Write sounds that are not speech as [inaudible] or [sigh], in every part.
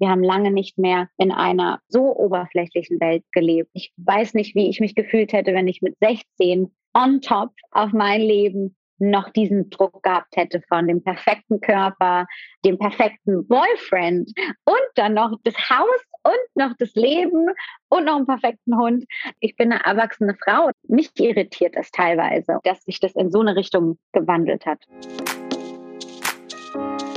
Wir haben lange nicht mehr in einer so oberflächlichen Welt gelebt. Ich weiß nicht, wie ich mich gefühlt hätte, wenn ich mit 16 on top auf mein Leben noch diesen Druck gehabt hätte von dem perfekten Körper, dem perfekten Boyfriend und dann noch das Haus und noch das Leben und noch einen perfekten Hund. Ich bin eine erwachsene Frau. Mich irritiert das teilweise, dass sich das in so eine Richtung gewandelt hat.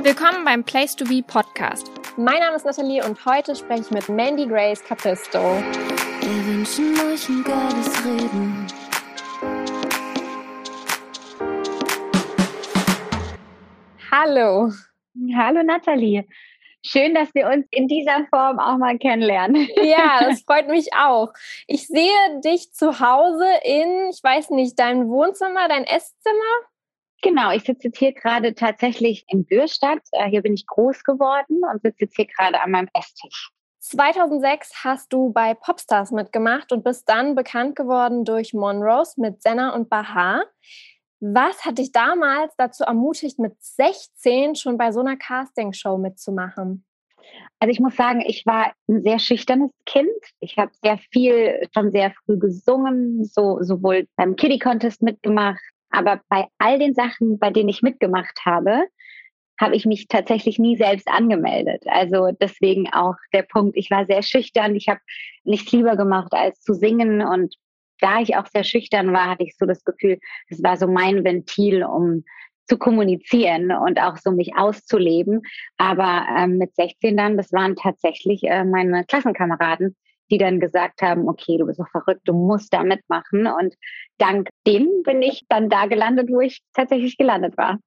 Willkommen beim Place to Be Podcast. Mein Name ist Nathalie und heute spreche ich mit Mandy Grace Capisto. Wir wünschen euch ein geiles Reden. Hallo. Hallo Nathalie. Schön, dass wir uns in dieser Form auch mal kennenlernen. Ja, [laughs] das freut mich auch. Ich sehe dich zu Hause in, ich weiß nicht, deinem Wohnzimmer, dein Esszimmer? Genau, ich sitze jetzt hier gerade tatsächlich in Bürstadt. Äh, hier bin ich groß geworden und sitze jetzt hier gerade an meinem Esstisch. 2006 hast du bei Popstars mitgemacht und bist dann bekannt geworden durch Monrose mit Senna und Baha. Was hat dich damals dazu ermutigt, mit 16 schon bei so einer Castingshow mitzumachen? Also ich muss sagen, ich war ein sehr schüchternes Kind. Ich habe sehr viel, schon sehr früh gesungen, so sowohl beim Kiddie Contest mitgemacht, aber bei all den Sachen, bei denen ich mitgemacht habe, habe ich mich tatsächlich nie selbst angemeldet. Also deswegen auch der Punkt, ich war sehr schüchtern. Ich habe nichts lieber gemacht, als zu singen und da ich auch sehr schüchtern war, hatte ich so das Gefühl, das war so mein Ventil, um zu kommunizieren und auch so mich auszuleben. Aber ähm, mit 16 dann, das waren tatsächlich äh, meine Klassenkameraden, die dann gesagt haben, okay, du bist doch verrückt, du musst da mitmachen. Und dank denen bin ich dann da gelandet, wo ich tatsächlich gelandet war.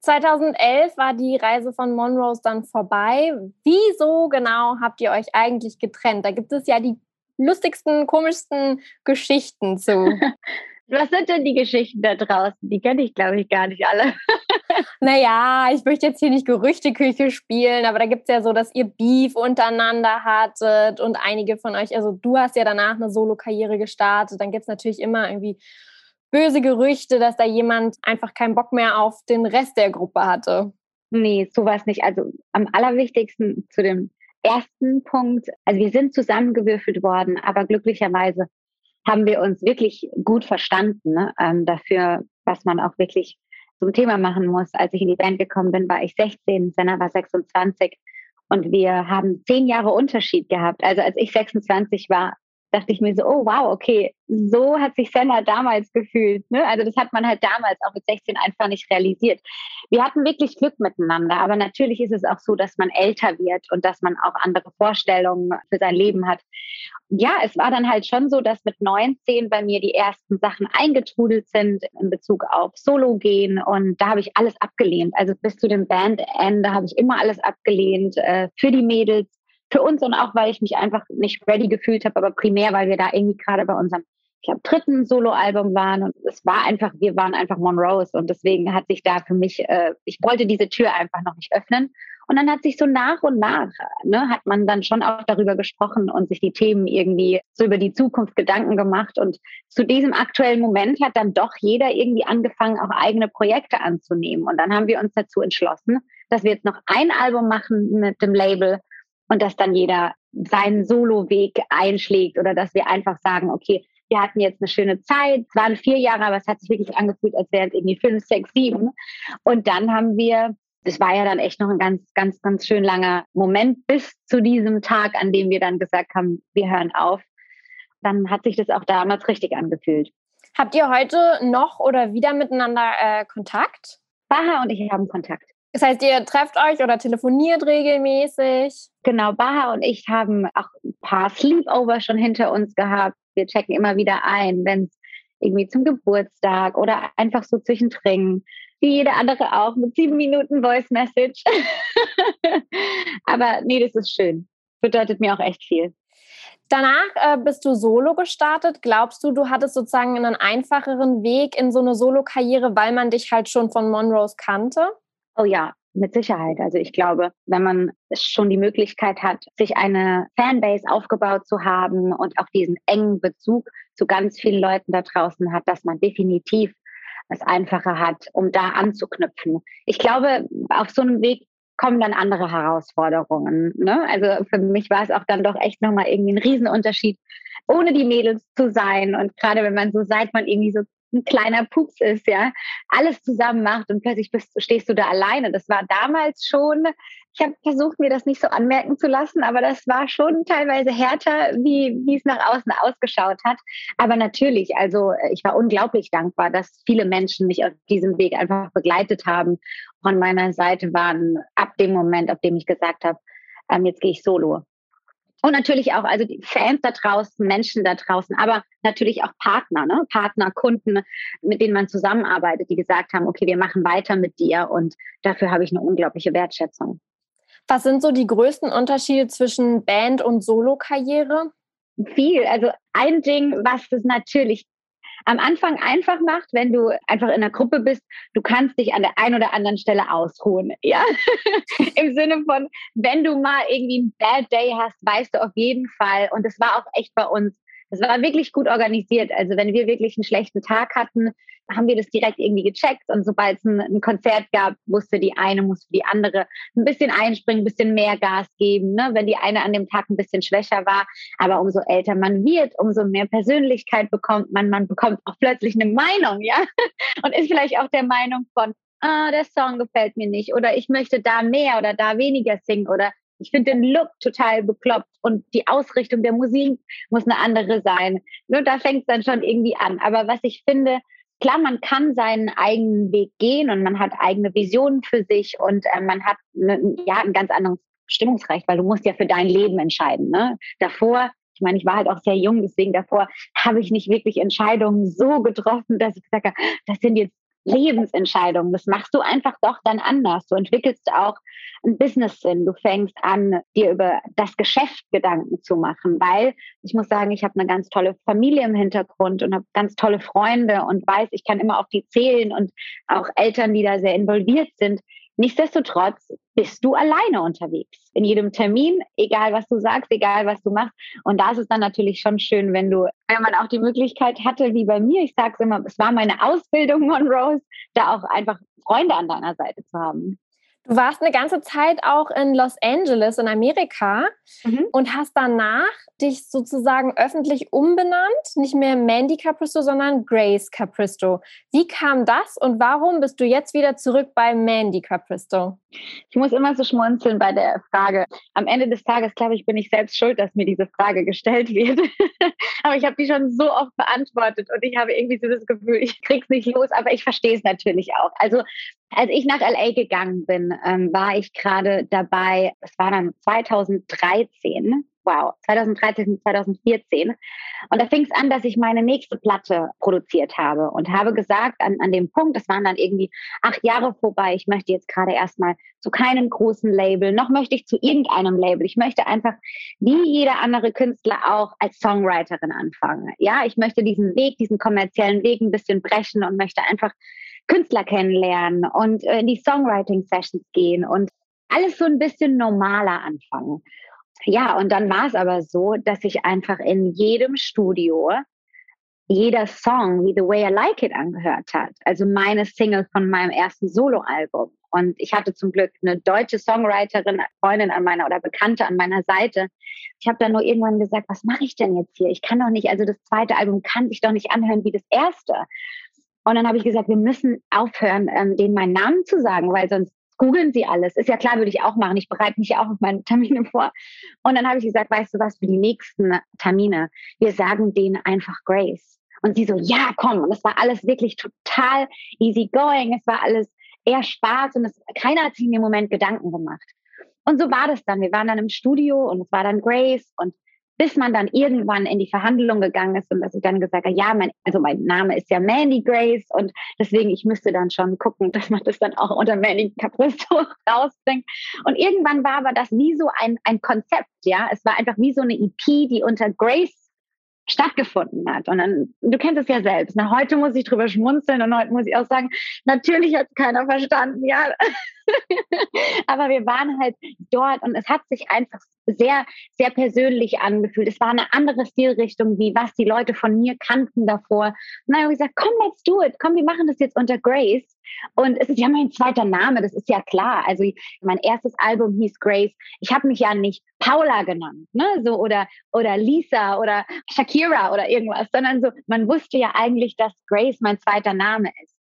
2011 war die Reise von Monrose dann vorbei. Wieso genau habt ihr euch eigentlich getrennt? Da gibt es ja die lustigsten, komischsten Geschichten zu. [laughs] Was sind denn die Geschichten da draußen? Die kenne ich, glaube ich, gar nicht alle. [laughs] naja, ich möchte jetzt hier nicht Gerüchteküche spielen, aber da gibt es ja so, dass ihr Beef untereinander hattet und einige von euch, also du hast ja danach eine Solo-Karriere gestartet, dann gibt es natürlich immer irgendwie böse Gerüchte, dass da jemand einfach keinen Bock mehr auf den Rest der Gruppe hatte. Nee, sowas nicht. Also am allerwichtigsten zu dem ersten Punkt, also wir sind zusammengewürfelt worden, aber glücklicherweise haben wir uns wirklich gut verstanden ne? ähm, dafür, was man auch wirklich zum Thema machen muss. Als ich in die Band gekommen bin, war ich 16, Senna war 26 und wir haben zehn Jahre Unterschied gehabt. Also als ich 26 war, dachte ich mir so, oh wow, okay, so hat sich Senna damals gefühlt. Ne? Also das hat man halt damals auch mit 16 einfach nicht realisiert. Wir hatten wirklich Glück miteinander, aber natürlich ist es auch so, dass man älter wird und dass man auch andere Vorstellungen für sein Leben hat. Ja, es war dann halt schon so, dass mit 19 bei mir die ersten Sachen eingetrudelt sind in Bezug auf Solo gehen und da habe ich alles abgelehnt. Also bis zu dem Bandende habe ich immer alles abgelehnt äh, für die Mädels für uns und auch, weil ich mich einfach nicht ready gefühlt habe, aber primär, weil wir da irgendwie gerade bei unserem, ich glaube, dritten Soloalbum waren und es war einfach, wir waren einfach Monrose und deswegen hat sich da für mich, äh, ich wollte diese Tür einfach noch nicht öffnen. Und dann hat sich so nach und nach, ne, hat man dann schon auch darüber gesprochen und sich die Themen irgendwie so über die Zukunft Gedanken gemacht. Und zu diesem aktuellen Moment hat dann doch jeder irgendwie angefangen, auch eigene Projekte anzunehmen. Und dann haben wir uns dazu entschlossen, dass wir jetzt noch ein Album machen mit dem Label und dass dann jeder seinen Solo-Weg einschlägt oder dass wir einfach sagen, okay, wir hatten jetzt eine schöne Zeit, es waren vier Jahre, aber es hat sich wirklich angefühlt, als wären es irgendwie fünf, sechs, sieben. Und dann haben wir, das war ja dann echt noch ein ganz, ganz, ganz schön langer Moment bis zu diesem Tag, an dem wir dann gesagt haben, wir hören auf. Dann hat sich das auch damals richtig angefühlt. Habt ihr heute noch oder wieder miteinander äh, Kontakt? Baha und ich haben Kontakt. Das heißt, ihr trefft euch oder telefoniert regelmäßig? Genau, Baha und ich haben auch ein paar Sleepover schon hinter uns gehabt. Wir checken immer wieder ein, wenn es irgendwie zum Geburtstag oder einfach so zwischendrin. Wie jeder andere auch, mit sieben Minuten Voice Message. [laughs] Aber nee, das ist schön. Bedeutet mir auch echt viel. Danach äh, bist du solo gestartet. Glaubst du, du hattest sozusagen einen einfacheren Weg in so eine Solo-Karriere, weil man dich halt schon von Monrose kannte? Oh ja, mit Sicherheit. Also ich glaube, wenn man schon die Möglichkeit hat, sich eine Fanbase aufgebaut zu haben und auch diesen engen Bezug zu ganz vielen Leuten da draußen hat, dass man definitiv es einfacher hat, um da anzuknüpfen. Ich glaube, auf so einem Weg kommen dann andere Herausforderungen. Ne? Also für mich war es auch dann doch echt nochmal irgendwie ein Riesenunterschied, ohne die Mädels zu sein. Und gerade wenn man so, seit man irgendwie so ein kleiner Pups ist, ja, alles zusammen macht und plötzlich bist, stehst du da alleine. Das war damals schon, ich habe versucht, mir das nicht so anmerken zu lassen, aber das war schon teilweise härter, wie, wie es nach außen ausgeschaut hat. Aber natürlich, also ich war unglaublich dankbar, dass viele Menschen mich auf diesem Weg einfach begleitet haben, von meiner Seite waren ab dem Moment, ab dem ich gesagt habe, ähm, jetzt gehe ich solo. Und natürlich auch, also die Fans da draußen, Menschen da draußen, aber natürlich auch Partner, ne? Partner, Kunden, mit denen man zusammenarbeitet, die gesagt haben, okay, wir machen weiter mit dir und dafür habe ich eine unglaubliche Wertschätzung. Was sind so die größten Unterschiede zwischen Band und Solo-Karriere? Viel. Also ein Ding, was es natürlich am Anfang einfach macht, wenn du einfach in einer Gruppe bist, du kannst dich an der einen oder anderen Stelle ausruhen. Ja, [laughs] im Sinne von, wenn du mal irgendwie ein Bad Day hast, weißt du auf jeden Fall. Und das war auch echt bei uns das war wirklich gut organisiert. Also wenn wir wirklich einen schlechten Tag hatten, haben wir das direkt irgendwie gecheckt. Und sobald es ein, ein, Konzert gab, wusste die eine, musste die andere ein bisschen einspringen, ein bisschen mehr Gas geben. Ne? Wenn die eine an dem Tag ein bisschen schwächer war. Aber umso älter man wird, umso mehr Persönlichkeit bekommt man. Man bekommt auch plötzlich eine Meinung, ja. [laughs] Und ist vielleicht auch der Meinung von, ah, der Song gefällt mir nicht oder ich möchte da mehr oder da weniger singen oder ich finde den Look total bekloppt und die Ausrichtung der Musik muss eine andere sein. Nur da fängt es dann schon irgendwie an. Aber was ich finde, klar, man kann seinen eigenen Weg gehen und man hat eigene Visionen für sich und äh, man hat ne, ja ein ganz anderes Stimmungsrecht, weil du musst ja für dein Leben entscheiden. Ne? Davor ich meine, ich war halt auch sehr jung, deswegen davor habe ich nicht wirklich Entscheidungen so getroffen, dass ich gesagt habe, das sind jetzt Lebensentscheidungen. Das machst du einfach doch dann anders. Du entwickelst auch einen Business-Sinn. Du fängst an, dir über das Geschäft Gedanken zu machen, weil ich muss sagen, ich habe eine ganz tolle Familie im Hintergrund und habe ganz tolle Freunde und weiß, ich kann immer auf die zählen und auch Eltern, die da sehr involviert sind. Nichtsdestotrotz bist du alleine unterwegs. In jedem Termin, egal was du sagst, egal was du machst. Und da ist es dann natürlich schon schön, wenn du, wenn man auch die Möglichkeit hatte, wie bei mir, ich sage es immer, es war meine Ausbildung, Monrose, da auch einfach Freunde an deiner Seite zu haben. Du warst eine ganze Zeit auch in Los Angeles in Amerika mhm. und hast danach dich sozusagen öffentlich umbenannt, nicht mehr Mandy Capristo, sondern Grace Capristo. Wie kam das und warum bist du jetzt wieder zurück bei Mandy Capristo? Ich muss immer so schmunzeln bei der Frage. Am Ende des Tages, glaube ich, bin ich selbst schuld, dass mir diese Frage gestellt wird. [laughs] aber ich habe die schon so oft beantwortet und ich habe irgendwie so das Gefühl, ich krieg's nicht los, aber ich verstehe es natürlich auch. Also als ich nach LA gegangen bin, ähm, war ich gerade dabei, es war dann 2013, wow, 2013, 2014. Und da fing es an, dass ich meine nächste Platte produziert habe und habe gesagt, an, an dem Punkt, das waren dann irgendwie acht Jahre vorbei, ich möchte jetzt gerade erstmal zu keinem großen Label, noch möchte ich zu irgendeinem Label. Ich möchte einfach, wie jeder andere Künstler auch, als Songwriterin anfangen. Ja, ich möchte diesen Weg, diesen kommerziellen Weg ein bisschen brechen und möchte einfach Künstler kennenlernen und äh, in die Songwriting-Sessions gehen und alles so ein bisschen normaler anfangen. Ja, und dann war es aber so, dass ich einfach in jedem Studio jeder Song wie The Way I Like It angehört hat. Also meine Single von meinem ersten Soloalbum. Und ich hatte zum Glück eine deutsche Songwriterin, Freundin an meiner oder Bekannte an meiner Seite. Ich habe dann nur irgendwann gesagt, was mache ich denn jetzt hier? Ich kann doch nicht, also das zweite Album kann sich doch nicht anhören wie das erste. Und dann habe ich gesagt, wir müssen aufhören, ähm, denen meinen Namen zu sagen, weil sonst googeln sie alles. Ist ja klar, würde ich auch machen. Ich bereite mich ja auch auf meine Termine vor. Und dann habe ich gesagt, weißt du was, für die nächsten Termine, wir sagen denen einfach Grace. Und sie so, ja, komm. Und es war alles wirklich total easy going. Es war alles eher Spaß und es, keiner hat sich in dem Moment Gedanken gemacht. Und so war das dann. Wir waren dann im Studio und es war dann Grace und bis man dann irgendwann in die Verhandlung gegangen ist und dass ich dann gesagt habe, ja, mein, also mein Name ist ja Mandy Grace und deswegen ich müsste dann schon gucken, [laughs] dass man das dann auch unter Mandy Capristo [laughs] rausbringt. Und irgendwann war aber das wie so ein, ein Konzept, ja. Es war einfach wie so eine EP, die unter Grace stattgefunden hat. Und dann, du kennst es ja selbst. Na, heute muss ich drüber schmunzeln und heute muss ich auch sagen, natürlich hat keiner verstanden, ja. [laughs] Aber wir waren halt dort und es hat sich einfach sehr, sehr persönlich angefühlt. Es war eine andere Stilrichtung, wie was die Leute von mir kannten davor. Und dann habe ich gesagt, komm, let's do it. Komm, wir machen das jetzt unter Grace. Und es ist ja mein zweiter Name, das ist ja klar. Also mein erstes Album hieß Grace. Ich habe mich ja nicht Paula genannt, ne? So oder oder Lisa oder Shakira oder irgendwas, sondern so, man wusste ja eigentlich, dass Grace mein zweiter Name ist.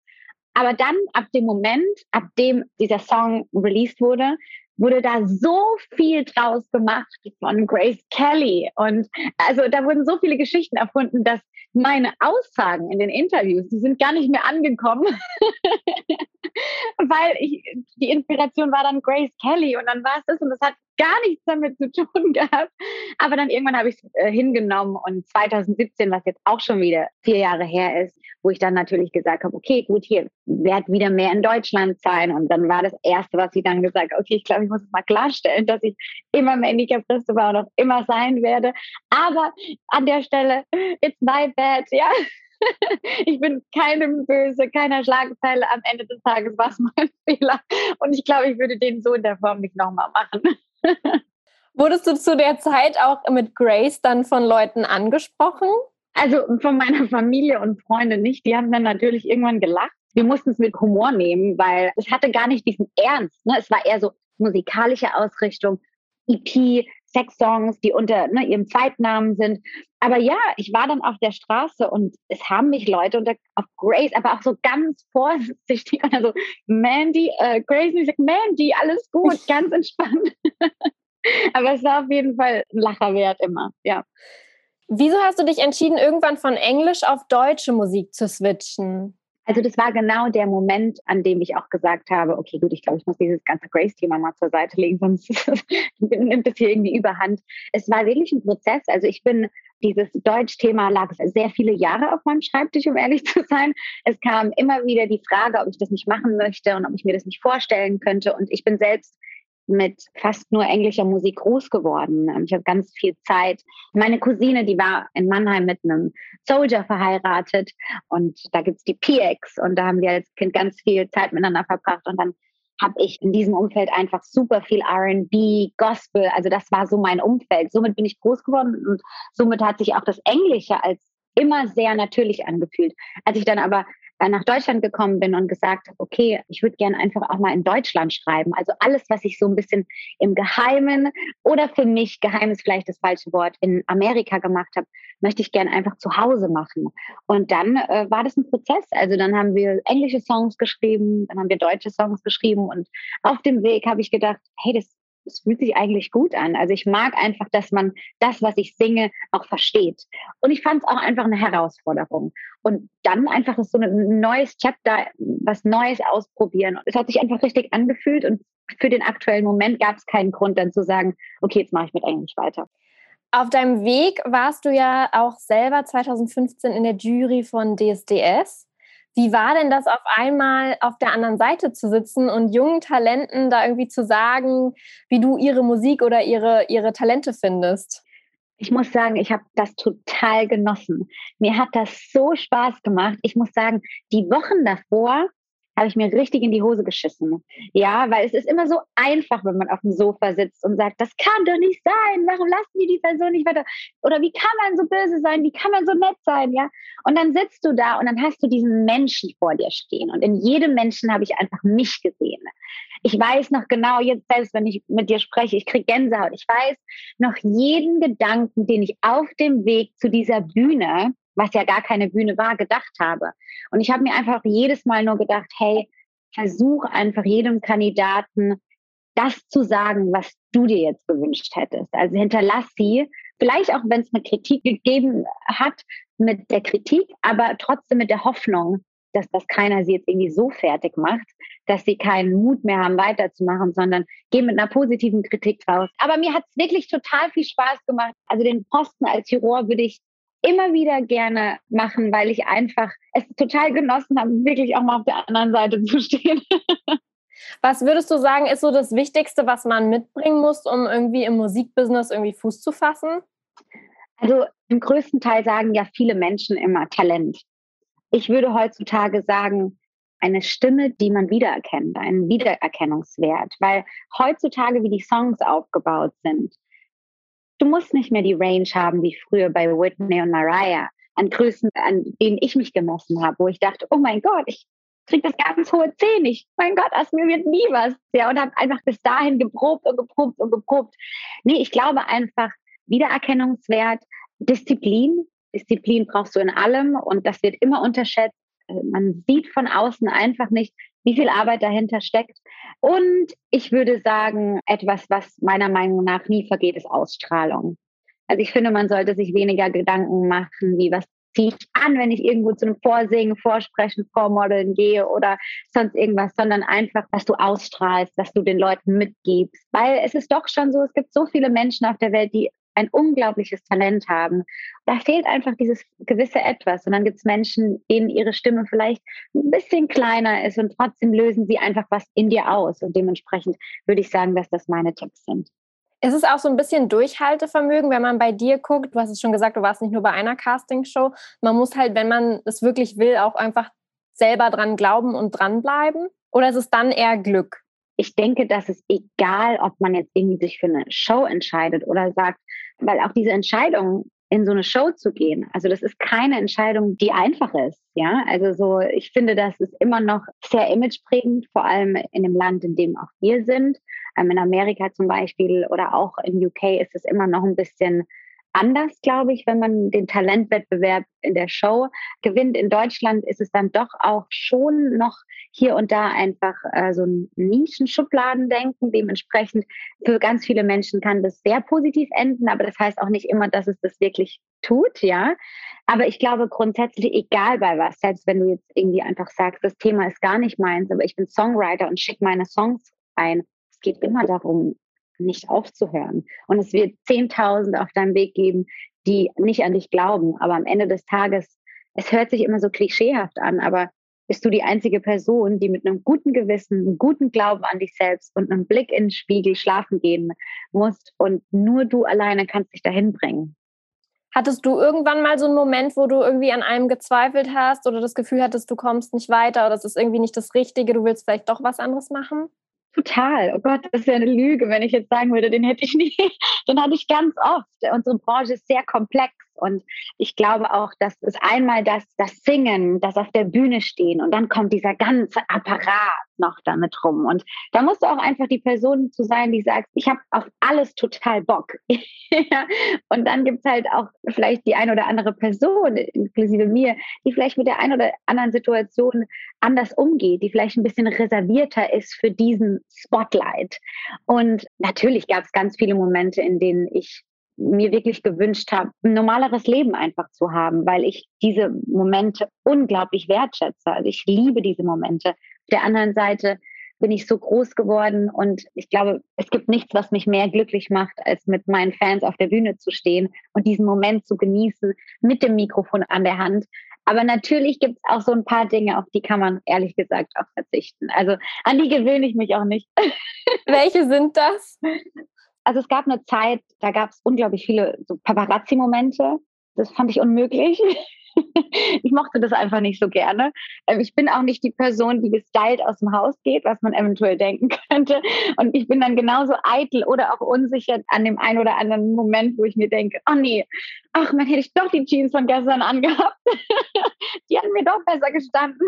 Aber dann, ab dem Moment, ab dem dieser Song released wurde, wurde da so viel draus gemacht von Grace Kelly. Und also da wurden so viele Geschichten erfunden, dass meine Aussagen in den Interviews, die sind gar nicht mehr angekommen, [laughs] weil ich, die Inspiration war dann Grace Kelly und dann war es das und das hat gar nichts damit zu tun [laughs] gehabt. Aber dann irgendwann habe ich es äh, hingenommen und 2017, was jetzt auch schon wieder vier Jahre her ist, wo ich dann natürlich gesagt habe, okay, gut, hier werde wieder mehr in Deutschland sein. Und dann war das Erste, was ich dann gesagt habe, okay, ich glaube, ich muss es mal klarstellen, dass ich immer mehr Handicap war und auch immer sein werde. Aber an der Stelle, it's my bad, ja. [laughs] ich bin keinem böse, keiner Schlagzeile. Am Ende des Tages war es mein [laughs] Fehler. Und ich glaube, ich würde den so in der Form nicht nochmal machen. [laughs] Wurdest du zu der Zeit auch mit Grace dann von Leuten angesprochen? Also von meiner [laughs] Familie und Freunde nicht. Die haben dann natürlich irgendwann gelacht. Wir mussten es mit Humor nehmen, weil es hatte gar nicht diesen Ernst. Ne? Es war eher so musikalische Ausrichtung, EP, Sexsongs, die unter ne, ihrem Zweitnamen sind. Aber ja, ich war dann auf der Straße und es haben mich Leute unter auf Grace, aber auch so ganz vorsichtig, [laughs] also Mandy, äh, Grace, und ich sag, Mandy, alles gut, [laughs] ganz entspannt. aber es war auf jeden Fall ein Lacher wert immer, ja. Wieso hast du dich entschieden, irgendwann von Englisch auf deutsche Musik zu switchen? Also das war genau der Moment, an dem ich auch gesagt habe, okay, gut, ich glaube, ich muss dieses ganze Grace-Thema mal zur Seite legen, [laughs] sonst nimmt es hier irgendwie überhand. Es war wirklich ein Prozess. Also ich bin, dieses Deutsch-Thema lag sehr viele Jahre auf meinem Schreibtisch, um ehrlich [laughs] zu sein. Es kam immer wieder die Frage, ob ich das nicht machen möchte und ob ich mir das nicht vorstellen könnte. Und ich bin selbst mit fast nur englischer Musik groß geworden. Ähm, ich habe ganz viel Zeit. Meine Cousine, die war in Mannheim mit einem Soldier verheiratet und da gibt's die PX und da haben wir als Kind ganz viel Zeit miteinander verbracht und dann habe ich in diesem Umfeld einfach super viel RB, Gospel, also das war so mein Umfeld. Somit bin ich groß geworden und somit hat sich auch das Englische als immer sehr natürlich angefühlt. Als ich dann aber nach Deutschland gekommen bin und gesagt habe, okay, ich würde gerne einfach auch mal in Deutschland schreiben. Also alles, was ich so ein bisschen im Geheimen oder für mich, geheim ist vielleicht das falsche Wort, in Amerika gemacht habe, möchte ich gerne einfach zu Hause machen. Und dann äh, war das ein Prozess. Also dann haben wir englische Songs geschrieben, dann haben wir deutsche Songs geschrieben und auf dem Weg habe ich gedacht, hey, das es fühlt sich eigentlich gut an. Also ich mag einfach, dass man das, was ich singe, auch versteht. Und ich fand es auch einfach eine Herausforderung. Und dann einfach so ein neues Chapter, was Neues ausprobieren. Es hat sich einfach richtig angefühlt und für den aktuellen Moment gab es keinen Grund dann zu sagen, okay, jetzt mache ich mit Englisch weiter. Auf deinem Weg warst du ja auch selber 2015 in der Jury von DSDS. Wie war denn das auf einmal auf der anderen Seite zu sitzen und jungen Talenten da irgendwie zu sagen, wie du ihre Musik oder ihre, ihre Talente findest? Ich muss sagen, ich habe das total genossen. Mir hat das so Spaß gemacht. Ich muss sagen, die Wochen davor habe ich mir richtig in die Hose geschissen. Ja, weil es ist immer so einfach, wenn man auf dem Sofa sitzt und sagt, das kann doch nicht sein. Warum lassen die die Person nicht weiter? Oder wie kann man so böse sein? Wie kann man so nett sein? Ja. Und dann sitzt du da und dann hast du diesen Menschen vor dir stehen. Und in jedem Menschen habe ich einfach mich gesehen. Ich weiß noch genau, jetzt selbst wenn ich mit dir spreche, ich kriege Gänsehaut. Ich weiß noch jeden Gedanken, den ich auf dem Weg zu dieser Bühne was ja gar keine Bühne war, gedacht habe. Und ich habe mir einfach jedes Mal nur gedacht, hey, versuch einfach jedem Kandidaten das zu sagen, was du dir jetzt gewünscht hättest. Also hinterlass sie, vielleicht auch wenn es eine Kritik gegeben hat, mit der Kritik, aber trotzdem mit der Hoffnung, dass das keiner sie jetzt irgendwie so fertig macht, dass sie keinen Mut mehr haben, weiterzumachen, sondern gehen mit einer positiven Kritik raus. Aber mir hat es wirklich total viel Spaß gemacht. Also den Posten als Juror würde ich immer wieder gerne machen, weil ich einfach es total genossen habe, wirklich auch mal auf der anderen Seite zu stehen. [laughs] Was würdest du sagen, ist so das Wichtigste, was man mitbringen muss, um irgendwie im Musikbusiness irgendwie Fuß zu fassen? Also im größten Teil sagen ja viele Menschen immer Talent. Ich würde heutzutage sagen, eine Stimme, die man wiedererkennt, einen Wiedererkennungswert, weil heutzutage, wie die Songs aufgebaut sind, Du musst nicht mehr die Range haben wie früher bei Whitney und Mariah an Größen, an denen ich mich gemessen habe, wo ich dachte, oh mein Gott, ich kriege das ganz hohe C nicht. Mein Gott, aus mir wird nie was. Ja, und habe einfach bis dahin geprobt und geprobt und geprobt. Nee, ich glaube einfach, Wiedererkennungswert, Disziplin. Disziplin brauchst du in allem und das wird immer unterschätzt. Äh, man sieht von außen einfach nicht, wie viel Arbeit dahinter steckt. Und ich würde sagen, etwas, was meiner Meinung nach nie vergeht, ist Ausstrahlung. Also ich finde, man sollte sich weniger Gedanken machen, wie was ziehe ich an, wenn ich irgendwo zu einem Vorsingen, Vorsprechen, Vormodeln gehe oder sonst irgendwas, sondern einfach, dass du ausstrahlst, dass du den Leuten mitgibst. Weil es ist doch schon so, es gibt so viele Menschen auf der Welt, die ein unglaubliches Talent haben. Da fehlt einfach dieses gewisse Etwas. Und dann gibt es Menschen, denen ihre Stimme vielleicht ein bisschen kleiner ist und trotzdem lösen sie einfach was in dir aus. Und dementsprechend würde ich sagen, dass das meine Tipps sind. Ist es auch so ein bisschen Durchhaltevermögen, wenn man bei dir guckt? Du hast es schon gesagt, du warst nicht nur bei einer Castingshow. Man muss halt, wenn man es wirklich will, auch einfach selber dran glauben und dranbleiben? Oder ist es dann eher Glück? Ich denke, dass es egal, ob man jetzt irgendwie sich für eine Show entscheidet oder sagt, weil auch diese Entscheidung, in so eine Show zu gehen, also das ist keine Entscheidung, die einfach ist. Ja, also so, ich finde, das ist immer noch sehr imageprägend, vor allem in dem Land, in dem auch wir sind. Ähm, in Amerika zum Beispiel oder auch in UK ist es immer noch ein bisschen anders, glaube ich, wenn man den Talentwettbewerb in der Show gewinnt. In Deutschland ist es dann doch auch schon noch hier und da einfach äh, so ein Nischenschubladendenken. Dementsprechend für ganz viele Menschen kann das sehr positiv enden, aber das heißt auch nicht immer, dass es das wirklich tut, ja. Aber ich glaube grundsätzlich, egal bei was, selbst wenn du jetzt irgendwie einfach sagst, das Thema ist gar nicht meins, aber ich bin Songwriter und schicke meine Songs ein. Es geht immer darum, nicht aufzuhören. Und es wird Zehntausende auf deinem Weg geben, die nicht an dich glauben. Aber am Ende des Tages, es hört sich immer so klischeehaft an, aber bist du die einzige Person, die mit einem guten Gewissen, einem guten Glauben an dich selbst und einem Blick in den Spiegel schlafen gehen musst. Und nur du alleine kannst dich dahin bringen. Hattest du irgendwann mal so einen Moment, wo du irgendwie an einem gezweifelt hast oder das Gefühl hattest, du kommst nicht weiter oder es ist irgendwie nicht das Richtige, du willst vielleicht doch was anderes machen? Total. Oh Gott, das wäre eine Lüge, wenn ich jetzt sagen würde, den hätte ich nie. [laughs] Den hatte ich ganz oft. Unsere Branche ist sehr komplex und ich glaube auch, dass es einmal das, das Singen, das auf der Bühne stehen und dann kommt dieser ganze Apparat noch damit rum. Und da musst du auch einfach die Person zu sein, die sagt, ich habe auf alles total Bock. [laughs] und dann gibt es halt auch vielleicht die eine oder andere Person, inklusive mir, die vielleicht mit der einen oder anderen Situation anders umgeht, die vielleicht ein bisschen reservierter ist für diesen Spotlight. Und natürlich gab es ganz viele Momente, in denen ich mir wirklich gewünscht habe, ein normaleres Leben einfach zu haben, weil ich diese Momente unglaublich wertschätze. Also ich liebe diese Momente. Auf der anderen Seite bin ich so groß geworden und ich glaube, es gibt nichts, was mich mehr glücklich macht, als mit meinen Fans auf der Bühne zu stehen und diesen Moment zu genießen mit dem Mikrofon an der Hand. Aber natürlich gibt es auch so ein paar Dinge, auf die kann man ehrlich gesagt auch verzichten. Also an die gewöhne ich mich auch nicht. [laughs] Welche sind das? Also es gab eine Zeit, da gab es unglaublich viele so Paparazzi-Momente. Das fand ich unmöglich. [laughs] ich mochte das einfach nicht so gerne. Ähm, ich bin auch nicht die Person, die gestylt aus dem Haus geht, was man eventuell denken [laughs] könnte. Und ich bin dann genauso eitel oder auch unsicher an dem einen oder anderen Moment, wo ich mir denke, oh nee, ach, man hätte ich doch die Jeans von gestern angehabt. [laughs] die hatten mir doch besser gestanden.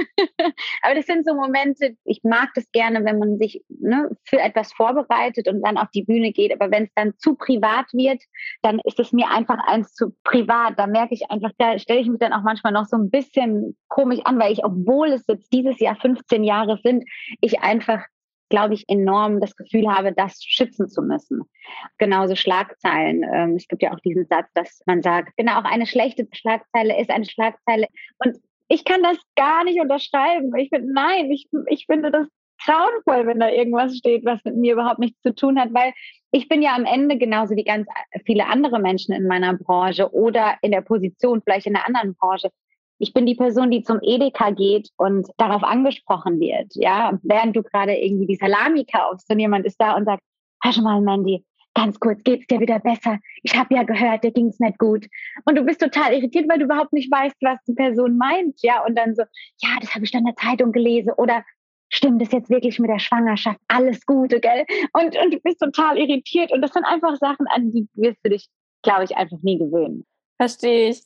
Aber das sind so Momente, ich mag das gerne, wenn man sich ne, für etwas vorbereitet und dann auf die Bühne geht. Aber wenn es dann zu privat wird, dann ist es mir einfach eins zu privat. Da merke ich einfach, da stelle ich mich dann auch manchmal noch so ein bisschen komisch an, weil ich, obwohl es jetzt dieses Jahr 15 Jahre sind, ich einfach glaube ich, enorm das Gefühl habe, das schützen zu müssen. Genauso Schlagzeilen. Ähm, es gibt ja auch diesen Satz, dass man sagt, genau, auch eine schlechte Schlagzeile ist eine Schlagzeile. Und ich kann das gar nicht unterschreiben. Ich finde, nein, ich, ich finde das grauenvoll, wenn da irgendwas steht, was mit mir überhaupt nichts zu tun hat, weil ich bin ja am Ende genauso wie ganz viele andere Menschen in meiner Branche oder in der Position, vielleicht in einer anderen Branche, ich bin die Person, die zum Edeka geht und darauf angesprochen wird. Ja, während du gerade irgendwie die Salami kaufst und jemand ist da und sagt, hör mal, Mandy, ganz kurz, geht's dir wieder besser? Ich habe ja gehört, dir ging's nicht gut. Und du bist total irritiert, weil du überhaupt nicht weißt, was die Person meint. Ja, und dann so, ja, das habe ich dann in der Zeitung gelesen oder stimmt es jetzt wirklich mit der Schwangerschaft? Alles Gute, gell? Und, und du bist total irritiert. Und das sind einfach Sachen, an die wirst du dich, glaube ich, einfach nie gewöhnen. Verstehe ich.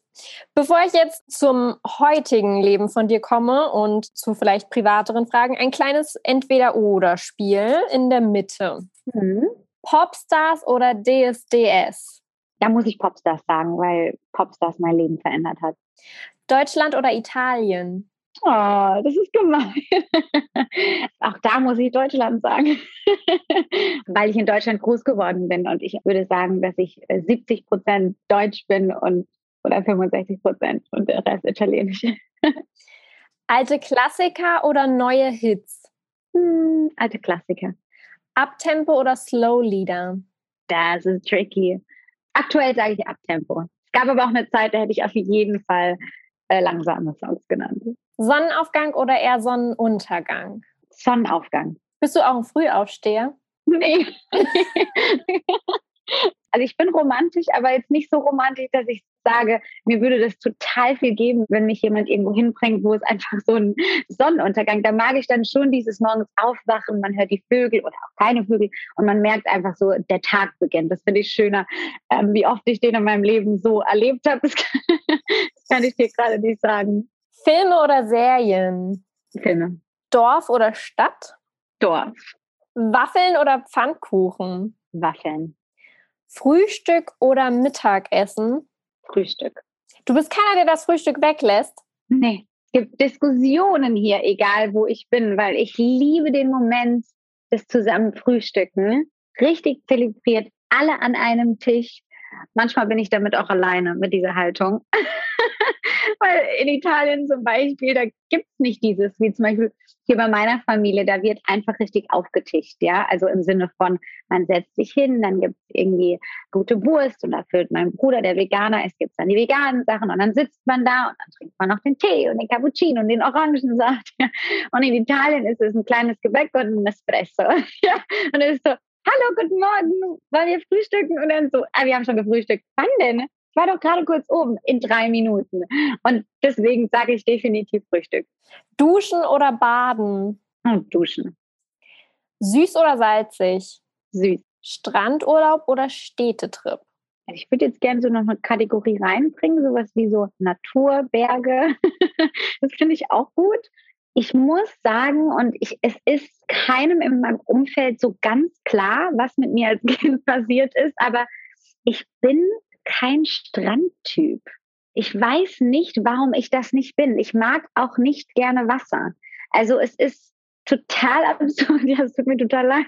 Bevor ich jetzt zum heutigen Leben von dir komme und zu vielleicht privateren Fragen, ein kleines Entweder-Oder-Spiel in der Mitte. Mhm. Popstars oder DSDS? Da muss ich Popstars sagen, weil Popstars mein Leben verändert hat. Deutschland oder Italien? Oh, das ist gemein. [laughs] Auch da muss ich Deutschland sagen, [laughs] weil ich in Deutschland groß geworden bin und ich würde sagen, dass ich 70 äh, Prozent Deutsch bin und oder 65 Prozent und der Rest Italienisch. [laughs] alte Klassiker oder neue Hits? Hm, alte Klassiker. Abtempo oder Slow Lieder? Das ist tricky. Aktuell sage ich Abtempo. Es gab aber auch eine Zeit, da hätte ich auf jeden Fall äh, langsame Songs genannt. Sonnenaufgang oder eher Sonnenuntergang? Sonnenaufgang. Bist du auch ein Frühaufsteher? Nee. [laughs] also ich bin romantisch, aber jetzt nicht so romantisch, dass ich sage, mir würde das total viel geben, wenn mich jemand irgendwo hinbringt, wo es einfach so ein Sonnenuntergang, da mag ich dann schon dieses morgens aufwachen, man hört die Vögel oder auch keine Vögel und man merkt einfach so, der Tag beginnt. Das finde ich schöner, ähm, wie oft ich den in meinem Leben so erlebt habe. Das das [laughs] kann ich dir gerade nicht sagen. Filme oder Serien? Filme. Dorf oder Stadt? Dorf. Waffeln oder Pfannkuchen? Waffeln. Frühstück oder Mittagessen? Frühstück. Du bist keiner, der das Frühstück weglässt? Nee. Es gibt Diskussionen hier, egal wo ich bin, weil ich liebe den Moment des zusammen Frühstücken. Richtig zelebriert, alle an einem Tisch. Manchmal bin ich damit auch alleine mit dieser Haltung. [laughs] Weil in Italien zum Beispiel, da gibt es nicht dieses, wie zum Beispiel hier bei meiner Familie, da wird einfach richtig aufgetischt, ja. Also im Sinne von, man setzt sich hin, dann gibt es irgendwie gute Wurst und da füllt mein Bruder, der Veganer ist, gibt es dann die veganen Sachen und dann sitzt man da und dann trinkt man noch den Tee und den Cappuccino und den Orangensaft. Und in Italien ist es ein kleines Gebäck und ein Espresso. [laughs] Und es ist so, hallo, guten Morgen, wollen wir frühstücken? Und dann so, ah, wir haben schon gefrühstückt. Wann denn? Ich war doch gerade kurz oben in drei Minuten. Und deswegen sage ich definitiv Frühstück. Duschen oder baden? Hm, duschen. Süß oder salzig? Süß. Strandurlaub oder Städtetrip? Ich würde jetzt gerne so noch eine Kategorie reinbringen, sowas wie so Natur, Berge. [laughs] das finde ich auch gut. Ich muss sagen, und ich, es ist keinem in meinem Umfeld so ganz klar, was mit mir als [laughs] Kind passiert ist, aber ich bin kein Strandtyp. Ich weiß nicht, warum ich das nicht bin. Ich mag auch nicht gerne Wasser. Also es ist total [laughs] absurd. Ja, es tut mir total leid.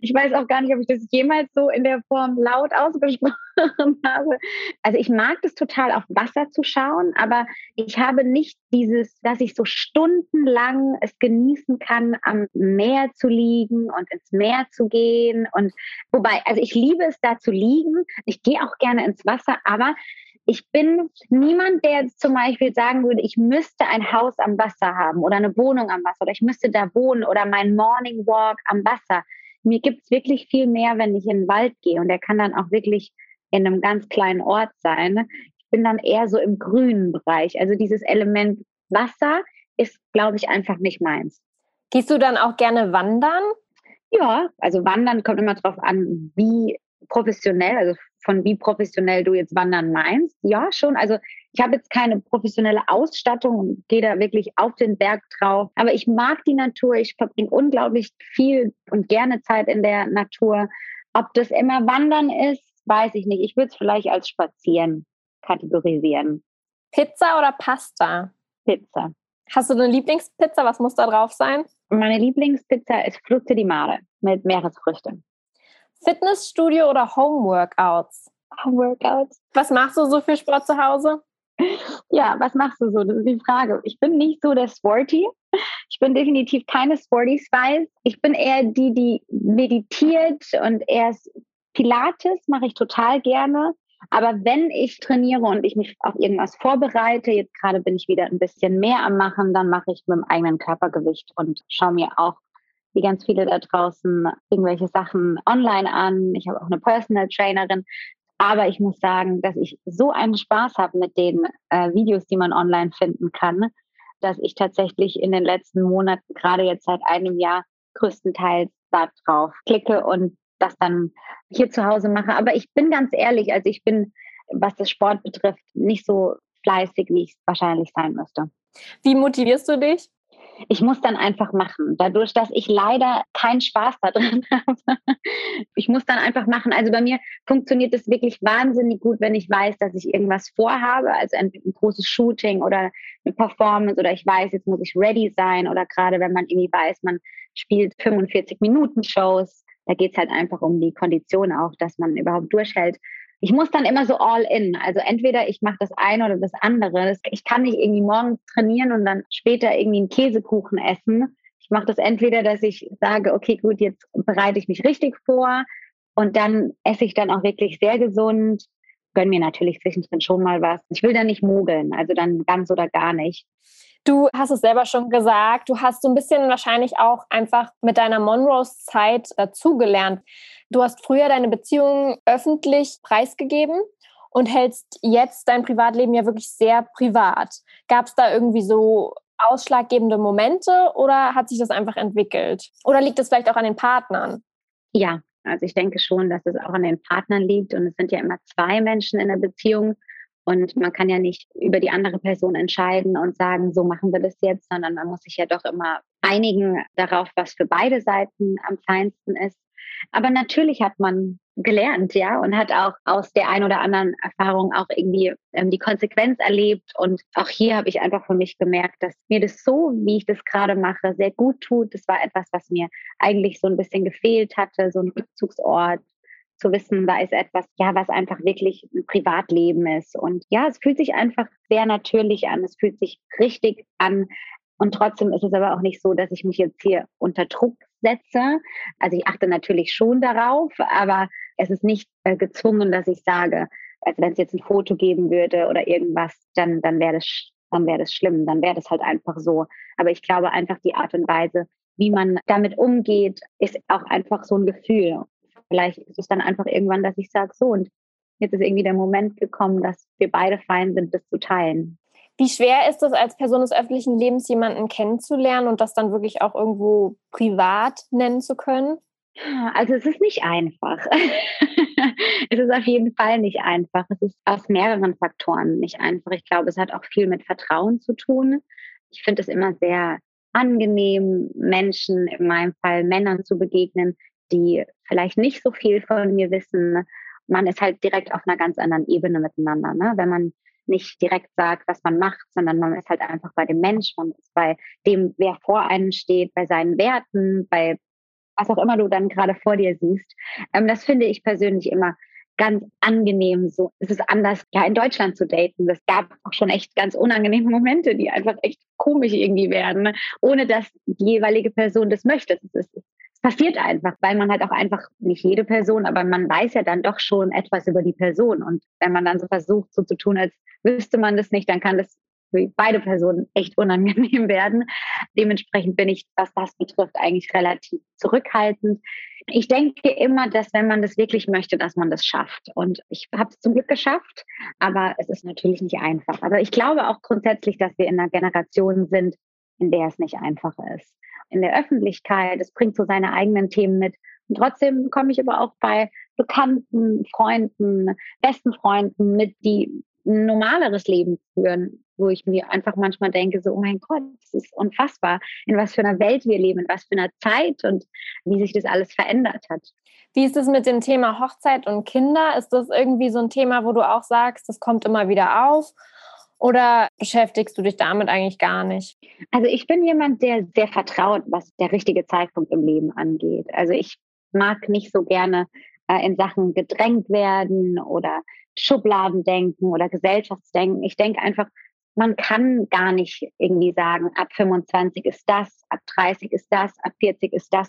Ich weiß auch gar nicht, ob ich das jemals so in der Form laut ausgesprochen [laughs] habe. Also ich mag das total, auf Wasser zu schauen, aber ich habe nicht dieses, dass ich so stundenlang es genießen kann, am Meer zu liegen und ins Meer zu gehen. Und wobei, also ich liebe es da zu liegen. Ich gehe auch gerne ins Wasser, aber ich bin niemand, der zum Beispiel sagen würde, ich müsste ein Haus am Wasser haben oder eine Wohnung am Wasser oder ich müsste da wohnen oder mein Morning Walk am Wasser. Mir gibt es wirklich viel mehr, wenn ich in den Wald gehe und der kann dann auch wirklich in einem ganz kleinen Ort sein. Ich bin dann eher so im grünen Bereich. Also dieses Element Wasser ist, glaube ich, einfach nicht meins. Gehst du dann auch gerne wandern? Ja, also wandern kommt immer darauf an, wie professionell, also von wie professionell du jetzt Wandern meinst. Ja, schon. Also ich habe jetzt keine professionelle Ausstattung und gehe da wirklich auf den Berg drauf. Aber ich mag die Natur. Ich verbringe unglaublich viel und gerne Zeit in der Natur. Ob das immer Wandern ist, weiß ich nicht. Ich würde es vielleicht als Spazieren kategorisieren. Pizza oder Pasta? Pizza. Hast du eine Lieblingspizza? Was muss da drauf sein? Meine Lieblingspizza ist Frutte di Mare mit Meeresfrüchten. Fitnessstudio oder Homeworkouts? Homeworkouts. Was machst du so für Sport zu Hause? Ja, was machst du so? Das ist die Frage. Ich bin nicht so der Sporty. Ich bin definitiv keine Sporty Spice. Ich bin eher die, die meditiert und erst Pilates mache ich total gerne. Aber wenn ich trainiere und ich mich auf irgendwas vorbereite, jetzt gerade bin ich wieder ein bisschen mehr am Machen, dann mache ich mit dem eigenen Körpergewicht und schaue mir auch wie ganz viele da draußen irgendwelche Sachen online an. Ich habe auch eine Personal Trainerin. Aber ich muss sagen, dass ich so einen Spaß habe mit den äh, Videos, die man online finden kann, dass ich tatsächlich in den letzten Monaten, gerade jetzt seit einem Jahr, größtenteils da drauf klicke und das dann hier zu Hause mache. Aber ich bin ganz ehrlich, also ich bin was das Sport betrifft, nicht so fleißig, wie ich es wahrscheinlich sein müsste. Wie motivierst du dich? Ich muss dann einfach machen. Dadurch, dass ich leider keinen Spaß daran [laughs] habe. Ich muss dann einfach machen. Also bei mir funktioniert es wirklich wahnsinnig gut, wenn ich weiß, dass ich irgendwas vorhabe. Also ein, ein großes Shooting oder eine Performance oder ich weiß, jetzt muss ich ready sein. Oder gerade wenn man irgendwie weiß, man spielt 45 Minuten Shows. Da geht es halt einfach um die Kondition auch, dass man überhaupt durchhält ich muss dann immer so all in. Also entweder ich mache das eine oder das andere. Ich kann nicht irgendwie morgens trainieren und dann später irgendwie einen Käsekuchen essen. Ich mache das entweder, dass ich sage, okay, gut, jetzt bereite ich mich richtig vor und dann esse ich dann auch wirklich sehr gesund, gönn mir natürlich zwischendrin schon mal was. Ich will da nicht mogeln, also dann ganz oder gar nicht. Du hast es selber schon gesagt, du hast so ein bisschen wahrscheinlich auch einfach mit deiner Monroes-Zeit dazugelernt. Du hast früher deine Beziehung öffentlich preisgegeben und hältst jetzt dein Privatleben ja wirklich sehr privat. Gab es da irgendwie so ausschlaggebende Momente oder hat sich das einfach entwickelt? Oder liegt es vielleicht auch an den Partnern? Ja, also ich denke schon, dass es auch an den Partnern liegt und es sind ja immer zwei Menschen in der Beziehung und man kann ja nicht über die andere Person entscheiden und sagen, so machen wir das jetzt, sondern man muss sich ja doch immer einigen darauf, was für beide Seiten am feinsten ist. Aber natürlich hat man gelernt, ja, und hat auch aus der ein oder anderen Erfahrung auch irgendwie ähm, die Konsequenz erlebt. Und auch hier habe ich einfach für mich gemerkt, dass mir das so, wie ich das gerade mache, sehr gut tut. Das war etwas, was mir eigentlich so ein bisschen gefehlt hatte, so ein Rückzugsort, zu wissen, da ist etwas, ja, was einfach wirklich ein Privatleben ist. Und ja, es fühlt sich einfach sehr natürlich an. Es fühlt sich richtig an. Und trotzdem ist es aber auch nicht so, dass ich mich jetzt hier unter Druck setze. Also ich achte natürlich schon darauf, aber es ist nicht äh, gezwungen, dass ich sage, also wenn es jetzt ein Foto geben würde oder irgendwas, dann, dann wäre das, dann wäre das schlimm. Dann wäre das halt einfach so. Aber ich glaube einfach die Art und Weise, wie man damit umgeht, ist auch einfach so ein Gefühl. Vielleicht ist es dann einfach irgendwann, dass ich sage, so und jetzt ist irgendwie der Moment gekommen, dass wir beide fein sind, das zu teilen. Wie schwer ist es, als Person des öffentlichen Lebens jemanden kennenzulernen und das dann wirklich auch irgendwo privat nennen zu können? Also es ist nicht einfach. [laughs] es ist auf jeden Fall nicht einfach. Es ist aus mehreren Faktoren nicht einfach. Ich glaube, es hat auch viel mit Vertrauen zu tun. Ich finde es immer sehr angenehm, Menschen, in meinem Fall Männern zu begegnen, die vielleicht nicht so viel von mir wissen. Man ist halt direkt auf einer ganz anderen Ebene miteinander. Ne? Wenn man nicht direkt sagt, was man macht, sondern man ist halt einfach bei dem Mensch, man ist bei dem, wer vor einem steht, bei seinen Werten, bei was auch immer du dann gerade vor dir siehst. Ähm, das finde ich persönlich immer ganz angenehm. So es ist anders, ja, in Deutschland zu daten. Das gab auch schon echt ganz unangenehme Momente, die einfach echt komisch irgendwie werden, ne? ohne dass die jeweilige Person das möchte. Es ist, passiert einfach, weil man halt auch einfach, nicht jede Person, aber man weiß ja dann doch schon etwas über die Person. Und wenn man dann so versucht, so zu tun, als wüsste man das nicht, dann kann das für beide Personen echt unangenehm [laughs] werden. Dementsprechend bin ich, was das betrifft, eigentlich relativ zurückhaltend. Ich denke immer, dass wenn man das wirklich möchte, dass man das schafft. Und ich habe es zum Glück geschafft, aber es ist natürlich nicht einfach. Aber ich glaube auch grundsätzlich, dass wir in einer Generation sind, in der es nicht einfach ist in der Öffentlichkeit. Es bringt so seine eigenen Themen mit. Und trotzdem komme ich aber auch bei Bekannten, Freunden, besten Freunden mit, die ein normaleres Leben führen, wo ich mir einfach manchmal denke, so, oh mein Gott, das ist unfassbar, in was für einer Welt wir leben, in was für einer Zeit und wie sich das alles verändert hat. Wie ist es mit dem Thema Hochzeit und Kinder? Ist das irgendwie so ein Thema, wo du auch sagst, das kommt immer wieder auf? Oder beschäftigst du dich damit eigentlich gar nicht? Also ich bin jemand, der sehr vertraut, was der richtige Zeitpunkt im Leben angeht. Also ich mag nicht so gerne äh, in Sachen gedrängt werden oder Schubladen denken oder Gesellschaftsdenken. Ich denke einfach, man kann gar nicht irgendwie sagen, ab 25 ist das, ab 30 ist das, ab 40 ist das.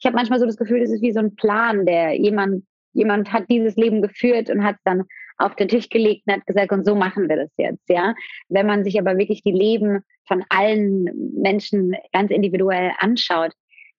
Ich habe manchmal so das Gefühl, das ist wie so ein Plan, der jemand, jemand hat dieses Leben geführt und hat dann auf den Tisch gelegt und hat gesagt, und so machen wir das jetzt, ja. Wenn man sich aber wirklich die Leben von allen Menschen ganz individuell anschaut,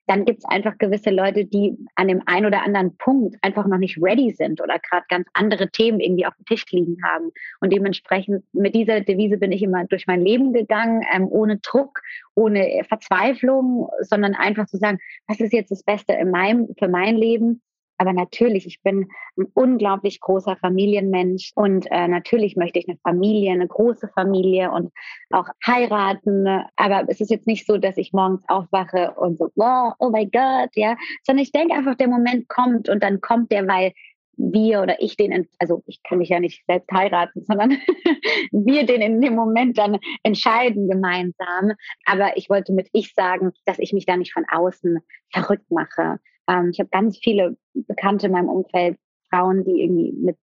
dann gibt es einfach gewisse Leute, die an dem einen oder anderen Punkt einfach noch nicht ready sind oder gerade ganz andere Themen irgendwie auf dem Tisch liegen haben. Und dementsprechend mit dieser Devise bin ich immer durch mein Leben gegangen, ähm, ohne Druck, ohne Verzweiflung, sondern einfach zu sagen, was ist jetzt das Beste in meinem, für mein Leben? Aber natürlich, ich bin ein unglaublich großer Familienmensch und äh, natürlich möchte ich eine Familie, eine große Familie und auch heiraten. Aber es ist jetzt nicht so, dass ich morgens aufwache und so, wow, oh mein Gott, ja, sondern ich denke einfach, der Moment kommt und dann kommt der, weil wir oder ich den, also ich kann mich ja nicht selbst heiraten, sondern [laughs] wir den in dem Moment dann entscheiden gemeinsam. Aber ich wollte mit ich sagen, dass ich mich da nicht von außen verrückt mache. Ähm, ich habe ganz viele Bekannte in meinem Umfeld, Frauen, die irgendwie mit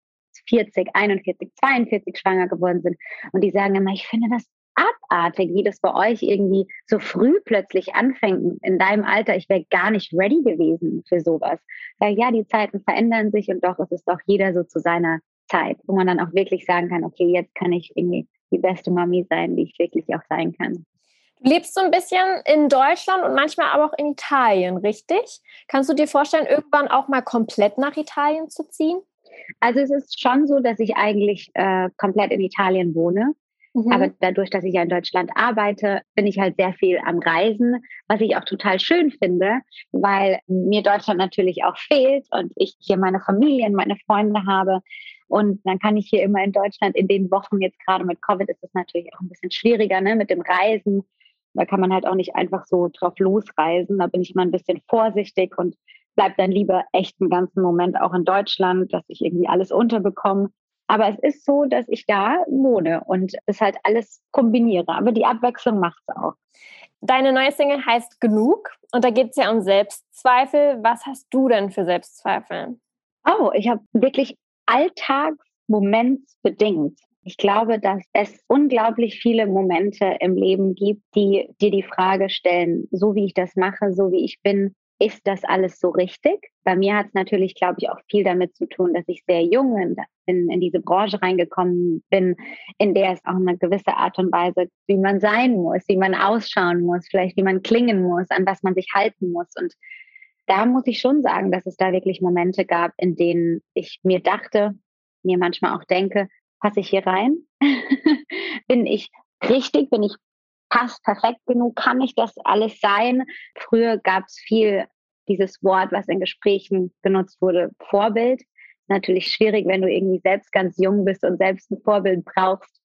40, 41, 42 schwanger geworden sind. Und die sagen immer, ich finde das abartig, wie das bei euch irgendwie so früh plötzlich anfängt. In deinem Alter, ich wäre gar nicht ready gewesen für sowas. Ja, die Zeiten verändern sich und doch ist es doch jeder so zu seiner Zeit, wo man dann auch wirklich sagen kann, okay, jetzt kann ich irgendwie die beste Mami sein, die ich wirklich auch sein kann. Du lebst so ein bisschen in Deutschland und manchmal aber auch in Italien, richtig? Kannst du dir vorstellen, irgendwann auch mal komplett nach Italien zu ziehen? Also es ist schon so, dass ich eigentlich äh, komplett in Italien wohne. Mhm. Aber dadurch, dass ich ja in Deutschland arbeite, bin ich halt sehr viel am Reisen, was ich auch total schön finde, weil mir Deutschland natürlich auch fehlt und ich hier meine Familie und meine Freunde habe. Und dann kann ich hier immer in Deutschland in den Wochen, jetzt gerade mit Covid ist es natürlich auch ein bisschen schwieriger, ne, mit dem Reisen. Da kann man halt auch nicht einfach so drauf losreisen. Da bin ich mal ein bisschen vorsichtig und bleibe dann lieber echt einen ganzen Moment auch in Deutschland, dass ich irgendwie alles unterbekomme. Aber es ist so, dass ich da wohne und es halt alles kombiniere. Aber die Abwechslung macht es auch. Deine neue Single heißt Genug und da geht es ja um Selbstzweifel. Was hast du denn für Selbstzweifel? Oh, ich habe wirklich alltagsmomentsbedingt ich glaube, dass es unglaublich viele Momente im Leben gibt, die dir die Frage stellen, so wie ich das mache, so wie ich bin, ist das alles so richtig? Bei mir hat es natürlich, glaube ich, auch viel damit zu tun, dass ich sehr jung in, in, in, diese Branche reingekommen bin, in der es auch eine gewisse Art und Weise, wie man sein muss, wie man ausschauen muss, vielleicht wie man klingen muss, an was man sich halten muss. Und da muss ich schon sagen, dass es da wirklich Momente gab, in denen ich mir dachte, mir manchmal auch denke, passe ich hier rein? [laughs] bin ich richtig? Bin ich passt perfekt genug? Kann ich das alles sein? Früher gab es viel dieses Wort, was in Gesprächen genutzt wurde, Vorbild. Natürlich schwierig, wenn du irgendwie selbst ganz jung bist und selbst ein Vorbild brauchst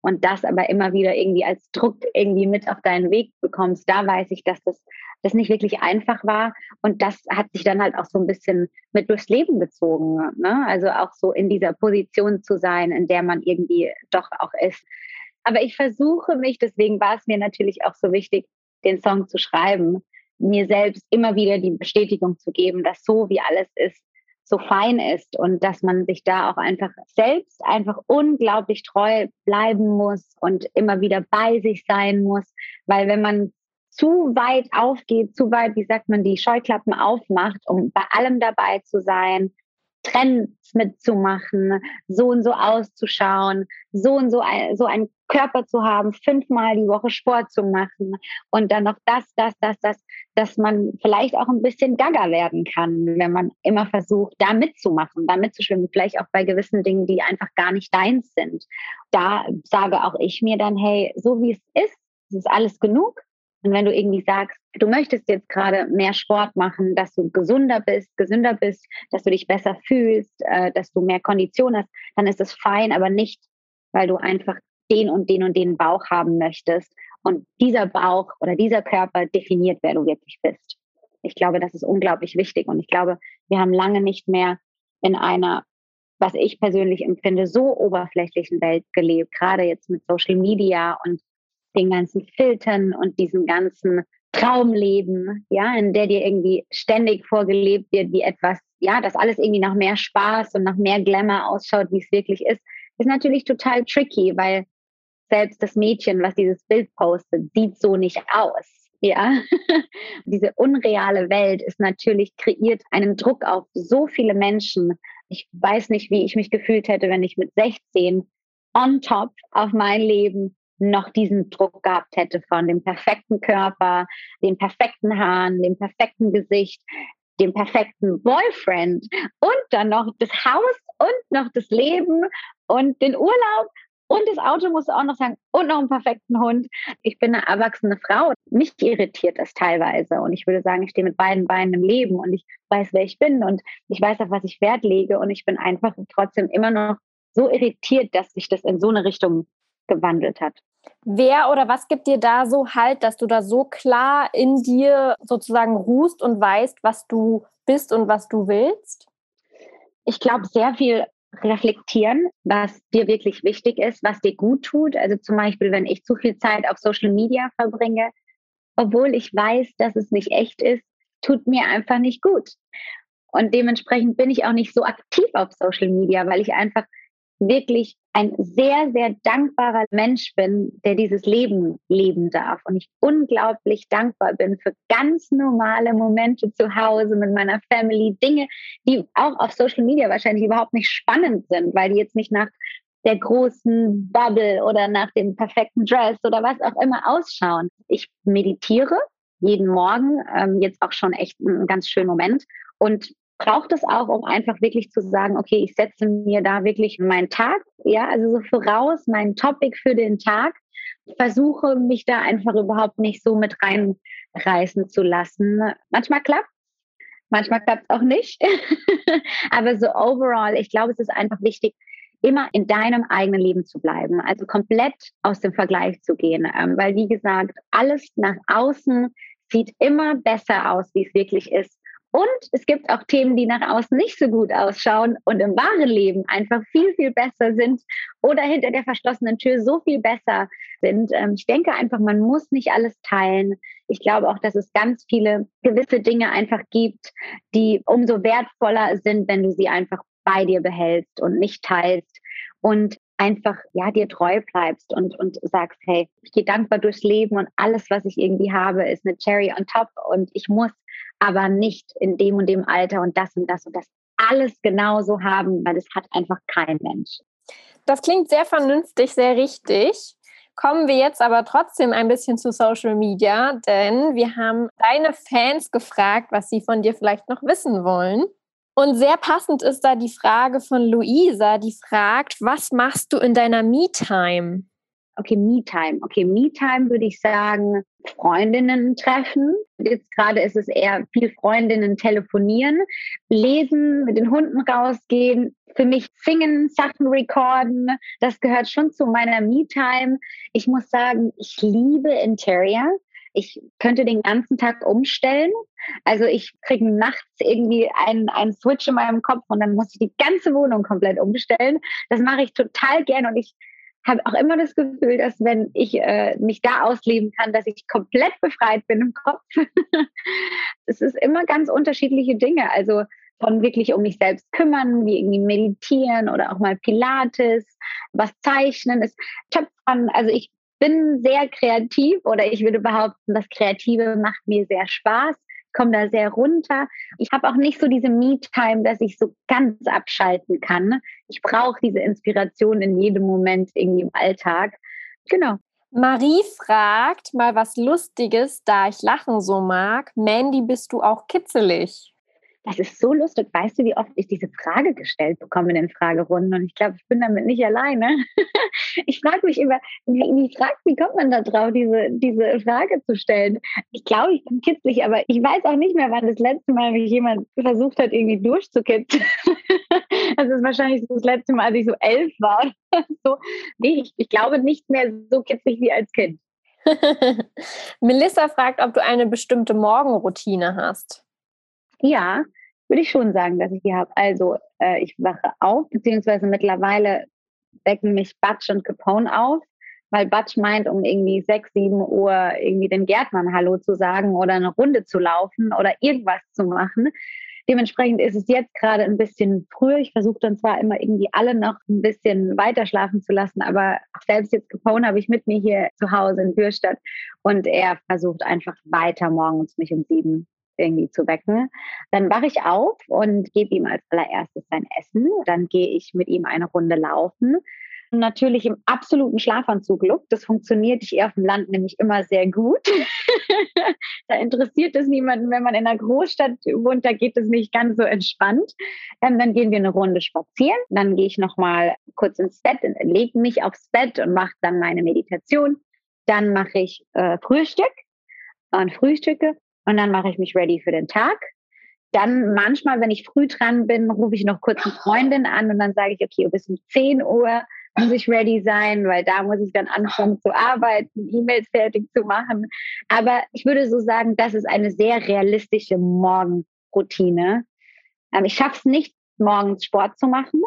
und das aber immer wieder irgendwie als Druck irgendwie mit auf deinen Weg bekommst. Da weiß ich, dass das das nicht wirklich einfach war. Und das hat sich dann halt auch so ein bisschen mit durchs Leben gezogen. Ne? Also auch so in dieser Position zu sein, in der man irgendwie doch auch ist. Aber ich versuche mich, deswegen war es mir natürlich auch so wichtig, den Song zu schreiben, mir selbst immer wieder die Bestätigung zu geben, dass so wie alles ist, so fein ist und dass man sich da auch einfach selbst einfach unglaublich treu bleiben muss und immer wieder bei sich sein muss, weil wenn man zu weit aufgeht, zu weit, wie sagt man, die Scheuklappen aufmacht, um bei allem dabei zu sein, Trends mitzumachen, so und so auszuschauen, so und so ein, so einen Körper zu haben, fünfmal die Woche Sport zu machen und dann noch das, das, das, das, dass man vielleicht auch ein bisschen gaga werden kann, wenn man immer versucht, da mitzumachen, da mitzuschwimmen, vielleicht auch bei gewissen Dingen, die einfach gar nicht deins sind. Da sage auch ich mir dann, hey, so wie es ist, es ist alles genug. Und wenn du irgendwie sagst, du möchtest jetzt gerade mehr Sport machen, dass du gesunder bist, gesünder bist, dass du dich besser fühlst, äh, dass du mehr Kondition hast, dann ist es fein, aber nicht, weil du einfach den und den und den Bauch haben möchtest. Und dieser Bauch oder dieser Körper definiert, wer du wirklich bist. Ich glaube, das ist unglaublich wichtig. Und ich glaube, wir haben lange nicht mehr in einer, was ich persönlich empfinde, so oberflächlichen Welt gelebt, gerade jetzt mit Social Media und den ganzen Filtern und diesem ganzen Traumleben, ja, in der dir irgendwie ständig vorgelebt wird, wie etwas, ja, das alles irgendwie nach mehr Spaß und nach mehr Glamour ausschaut, wie es wirklich ist, ist natürlich total tricky, weil selbst das Mädchen, was dieses Bild postet, sieht so nicht aus. Ja, [laughs] diese unreale Welt ist natürlich kreiert einen Druck auf so viele Menschen. Ich weiß nicht, wie ich mich gefühlt hätte, wenn ich mit 16 on top auf mein Leben noch diesen Druck gehabt hätte von dem perfekten Körper, den perfekten Haaren, dem perfekten Gesicht, dem perfekten Boyfriend und dann noch das Haus und noch das Leben und den Urlaub und das Auto musst du auch noch sagen und noch einen perfekten Hund. Ich bin eine erwachsene Frau. Mich irritiert das teilweise und ich würde sagen, ich stehe mit beiden Beinen im Leben und ich weiß, wer ich bin und ich weiß, auf was ich Wert lege und ich bin einfach trotzdem immer noch so irritiert, dass sich das in so eine Richtung gewandelt hat. Wer oder was gibt dir da so Halt, dass du da so klar in dir sozusagen ruhst und weißt, was du bist und was du willst? Ich glaube, sehr viel reflektieren, was dir wirklich wichtig ist, was dir gut tut. Also zum Beispiel, wenn ich zu viel Zeit auf Social Media verbringe, obwohl ich weiß, dass es nicht echt ist, tut mir einfach nicht gut. Und dementsprechend bin ich auch nicht so aktiv auf Social Media, weil ich einfach wirklich ein sehr, sehr dankbarer Mensch bin, der dieses Leben leben darf. Und ich unglaublich dankbar bin für ganz normale Momente zu Hause mit meiner Family, Dinge, die auch auf Social Media wahrscheinlich überhaupt nicht spannend sind, weil die jetzt nicht nach der großen Bubble oder nach dem perfekten Dress oder was auch immer ausschauen. Ich meditiere jeden Morgen, ähm, jetzt auch schon echt ein ganz schöner Moment. Und braucht es auch, um einfach wirklich zu sagen, okay, ich setze mir da wirklich meinen Tag, ja, also so voraus, mein Topic für den Tag, versuche mich da einfach überhaupt nicht so mit reinreißen zu lassen. Manchmal klappt manchmal klappt es auch nicht. [laughs] Aber so overall, ich glaube, es ist einfach wichtig, immer in deinem eigenen Leben zu bleiben, also komplett aus dem Vergleich zu gehen. Ähm, weil, wie gesagt, alles nach außen sieht immer besser aus, wie es wirklich ist. Und es gibt auch Themen, die nach außen nicht so gut ausschauen und im wahren Leben einfach viel, viel besser sind oder hinter der verschlossenen Tür so viel besser sind. Ähm, ich denke einfach, man muss nicht alles teilen. Ich glaube auch, dass es ganz viele gewisse Dinge einfach gibt, die umso wertvoller sind, wenn du sie einfach bei dir behältst und nicht teilst. Und einfach ja dir treu bleibst und und sagst hey ich gehe dankbar durchs Leben und alles was ich irgendwie habe ist eine Cherry on top und ich muss aber nicht in dem und dem Alter und das und das und das alles genauso haben, weil das hat einfach kein Mensch. Das klingt sehr vernünftig, sehr richtig. Kommen wir jetzt aber trotzdem ein bisschen zu Social Media, denn wir haben deine Fans gefragt, was sie von dir vielleicht noch wissen wollen. Und sehr passend ist da die Frage von Luisa, die fragt, was machst du in deiner Me-Time? Okay, Me-Time. Okay, Me-Time würde ich sagen, Freundinnen treffen. Jetzt gerade ist es eher viel Freundinnen telefonieren, lesen, mit den Hunden rausgehen, für mich singen, Sachen recorden. Das gehört schon zu meiner Me-Time. Ich muss sagen, ich liebe Interior. Ich könnte den ganzen Tag umstellen. Also ich kriege nachts irgendwie einen, einen Switch in meinem Kopf und dann muss ich die ganze Wohnung komplett umstellen. Das mache ich total gern und ich habe auch immer das Gefühl, dass wenn ich äh, mich da ausleben kann, dass ich komplett befreit bin im Kopf. [laughs] es ist immer ganz unterschiedliche Dinge. Also von wirklich um mich selbst kümmern, wie irgendwie meditieren oder auch mal Pilates, was zeichnen ist Töpfern. Also ich bin sehr kreativ oder ich würde behaupten, das Kreative macht mir sehr Spaß komme da sehr runter. Ich habe auch nicht so diese Me-Time, dass ich so ganz abschalten kann. Ich brauche diese Inspiration in jedem Moment irgendwie im Alltag. Genau. Marie fragt mal was Lustiges, da ich Lachen so mag. Mandy, bist du auch kitzelig? Das ist so lustig. Weißt du, wie oft ich diese Frage gestellt bekomme in den Fragerunden? Und ich glaube, ich bin damit nicht alleine. [laughs] ich frage mich immer, wie, wie, fragt, wie kommt man da drauf, diese, diese Frage zu stellen? Ich glaube, ich bin kitzlig, aber ich weiß auch nicht mehr, wann das letzte Mal mich jemand versucht hat, irgendwie durchzukitzen. [laughs] das ist wahrscheinlich das letzte Mal, als ich so elf war. [laughs] so, nee, ich, ich glaube nicht mehr so kitzlig wie als Kind. Melissa fragt, ob du eine bestimmte Morgenroutine hast. Ja, würde ich schon sagen, dass ich die habe. Also äh, ich wache auf, beziehungsweise mittlerweile wecken mich Batsch und Capone auf, weil Batsch meint, um irgendwie sechs, sieben Uhr irgendwie den Gärtnern Hallo zu sagen oder eine Runde zu laufen oder irgendwas zu machen. Dementsprechend ist es jetzt gerade ein bisschen früher. Ich versuche dann zwar immer irgendwie alle noch ein bisschen weiter schlafen zu lassen, aber selbst jetzt Capone habe ich mit mir hier zu Hause in Bürstadt und er versucht einfach weiter morgens mich um sieben irgendwie zu wecken. Dann wache ich auf und gebe ihm als allererstes sein Essen. Dann gehe ich mit ihm eine Runde laufen. natürlich im absoluten Schlafanzug-Look. Das funktioniert hier auf dem Land nämlich immer sehr gut. [laughs] da interessiert es niemanden, wenn man in einer Großstadt wohnt, da geht es nicht ganz so entspannt. Ähm, dann gehen wir eine Runde spazieren. Dann gehe ich nochmal kurz ins Bett, lege mich aufs Bett und mache dann meine Meditation. Dann mache ich äh, Frühstück und Frühstücke und dann mache ich mich ready für den Tag. Dann manchmal, wenn ich früh dran bin, rufe ich noch kurz eine Freundin an und dann sage ich, okay, bis um 10 Uhr muss ich ready sein, weil da muss ich dann anfangen zu arbeiten, E-Mails fertig zu machen. Aber ich würde so sagen, das ist eine sehr realistische Morgenroutine. Ähm, ich schaffe es nicht, morgens Sport zu machen.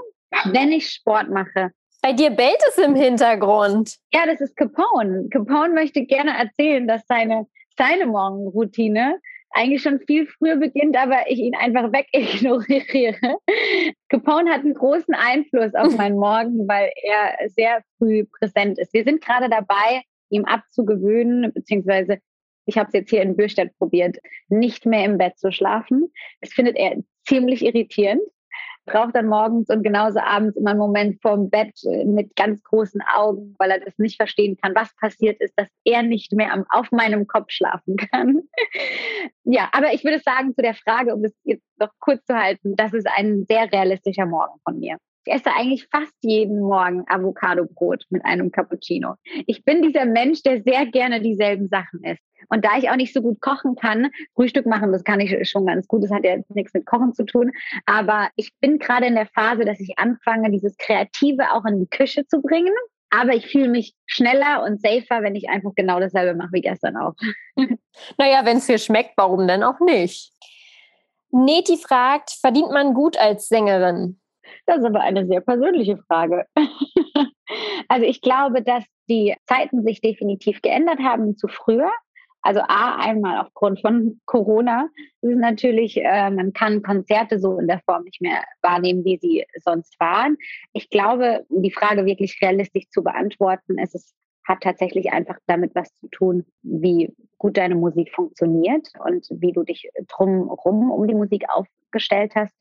Wenn ich Sport mache, bei dir bellt es im Hintergrund. Ja, das ist Capone. Capone möchte gerne erzählen, dass seine, seine Morgenroutine eigentlich schon viel früher beginnt, aber ich ihn einfach wegignoriere. [laughs] Capone hat einen großen Einfluss auf meinen [laughs] Morgen, weil er sehr früh präsent ist. Wir sind gerade dabei, ihm abzugewöhnen, beziehungsweise ich habe es jetzt hier in Bürstadt probiert, nicht mehr im Bett zu schlafen. Das findet er ziemlich irritierend braucht dann morgens und genauso abends immer einen Moment vorm Bett äh, mit ganz großen Augen, weil er das nicht verstehen kann, was passiert ist, dass er nicht mehr am, auf meinem Kopf schlafen kann. [laughs] ja, aber ich würde sagen, zu der Frage, um es jetzt noch kurz zu halten, das ist ein sehr realistischer Morgen von mir. Ich esse eigentlich fast jeden Morgen Avocado-Brot mit einem Cappuccino. Ich bin dieser Mensch, der sehr gerne dieselben Sachen isst. Und da ich auch nicht so gut kochen kann, Frühstück machen, das kann ich schon ganz gut. Das hat ja nichts mit Kochen zu tun. Aber ich bin gerade in der Phase, dass ich anfange, dieses Kreative auch in die Küche zu bringen. Aber ich fühle mich schneller und safer, wenn ich einfach genau dasselbe mache wie gestern auch. [laughs] Naja, wenn es dir schmeckt, warum denn auch nicht? Neti fragt, verdient man gut als Sängerin? Das ist aber eine sehr persönliche Frage. [laughs] also ich glaube, dass die Zeiten sich definitiv geändert haben zu früher. Also A, einmal aufgrund von Corona. Ist natürlich, äh, man kann Konzerte so in der Form nicht mehr wahrnehmen, wie sie sonst waren. Ich glaube, die Frage wirklich realistisch zu beantworten, ist es hat tatsächlich einfach damit was zu tun, wie gut deine Musik funktioniert und wie du dich drumherum um die Musik aufgestellt hast.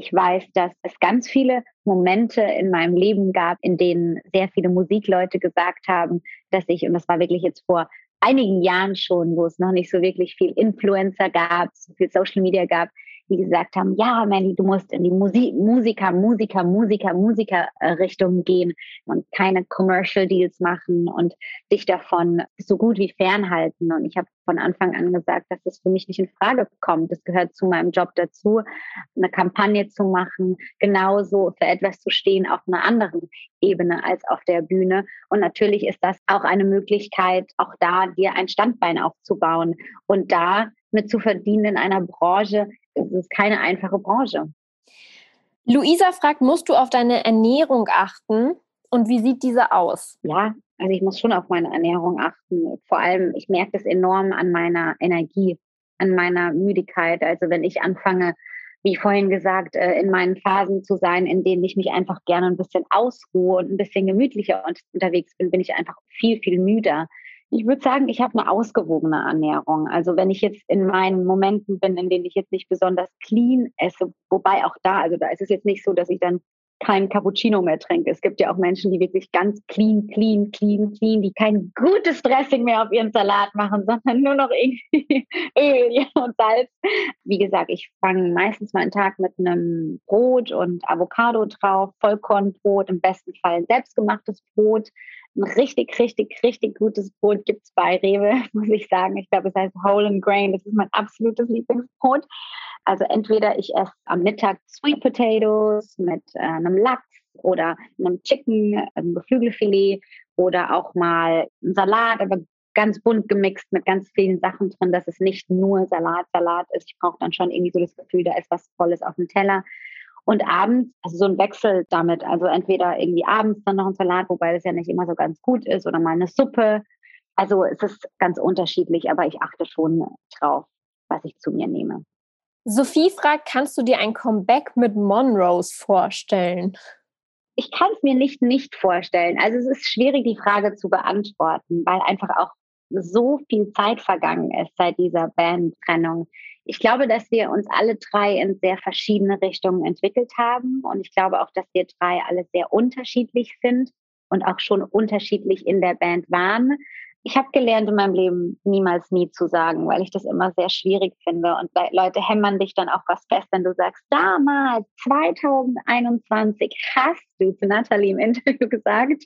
Ich weiß, dass es ganz viele Momente in meinem Leben gab, in denen sehr viele Musikleute gesagt haben, dass ich, und das war wirklich jetzt vor einigen Jahren schon, wo es noch nicht so wirklich viel Influencer gab, so viel Social Media gab, die gesagt haben, ja, Mandy, du musst in die Musik, Musiker, Musiker, Musiker, Musiker Richtung gehen und keine Commercial Deals machen und dich davon so gut wie fernhalten. Und ich habe von Anfang an gesagt, dass das für mich nicht in Frage kommt. Das gehört zu meinem Job dazu, eine Kampagne zu machen, genauso für etwas zu stehen auf einer anderen Ebene als auf der Bühne. Und natürlich ist das auch eine Möglichkeit, auch da dir ein Standbein aufzubauen und da mit zu verdienen in einer Branche, es ist keine einfache Branche. Luisa fragt, musst du auf deine Ernährung achten und wie sieht diese aus? Ja, also ich muss schon auf meine Ernährung achten. Vor allem, ich merke das enorm an meiner Energie, an meiner Müdigkeit. Also wenn ich anfange, wie vorhin gesagt, äh, in meinen Phasen zu sein, in denen ich mich einfach gerne ein bisschen ausruhe und ein bisschen gemütlicher unterwegs bin, bin ich einfach viel, viel müder. Ich würde sagen, ich habe eine ausgewogene Ernährung. Also wenn ich jetzt in meinen Momenten bin, in denen ich jetzt nicht besonders clean esse, wobei auch da, also da ist es jetzt nicht so, dass ich dann kein Cappuccino mehr trinke. Es gibt ja auch Menschen, die wirklich ganz clean, clean, clean, clean, die kein gutes Dressing mehr auf ihren Salat machen, sondern nur noch irgendwie [laughs] Öl und Salz. Wie gesagt, ich fange meistens meinen Tag mit einem Brot und Avocado drauf, Vollkornbrot, im besten Fall selbstgemachtes Brot. Ein richtig, richtig, richtig gutes Brot gibt es bei Rewe, [laughs] muss ich sagen. Ich glaube, es heißt Whole and Grain. Das ist mein absolutes Lieblingsbrot. Also entweder ich esse am Mittag Sweet Potatoes mit äh, einem Lachs oder einem Chicken, einem Geflügelfilet oder auch mal einen Salat, aber ganz bunt gemixt mit ganz vielen Sachen drin, dass es nicht nur Salat, Salat ist. Ich brauche dann schon irgendwie so das Gefühl, da ist was Volles auf dem Teller. Und abends, also so ein Wechsel damit, also entweder irgendwie abends dann noch ein Salat, wobei das ja nicht immer so ganz gut ist, oder mal eine Suppe. Also es ist ganz unterschiedlich, aber ich achte schon drauf, was ich zu mir nehme. Sophie fragt, kannst du dir ein Comeback mit Monrose vorstellen? Ich kann es mir nicht nicht vorstellen. Also es ist schwierig, die Frage zu beantworten, weil einfach auch so viel Zeit vergangen ist seit dieser Bandtrennung. Ich glaube, dass wir uns alle drei in sehr verschiedene Richtungen entwickelt haben. Und ich glaube auch, dass wir drei alle sehr unterschiedlich sind. und auch schon unterschiedlich in der Band waren. Ich habe gelernt in meinem Leben niemals nie zu sagen, weil ich das immer sehr schwierig finde. Und Leute hämmern dich dann auch was fest, wenn du sagst, damals, 2021, hast du zu Nathalie im Interview [laughs] gesagt.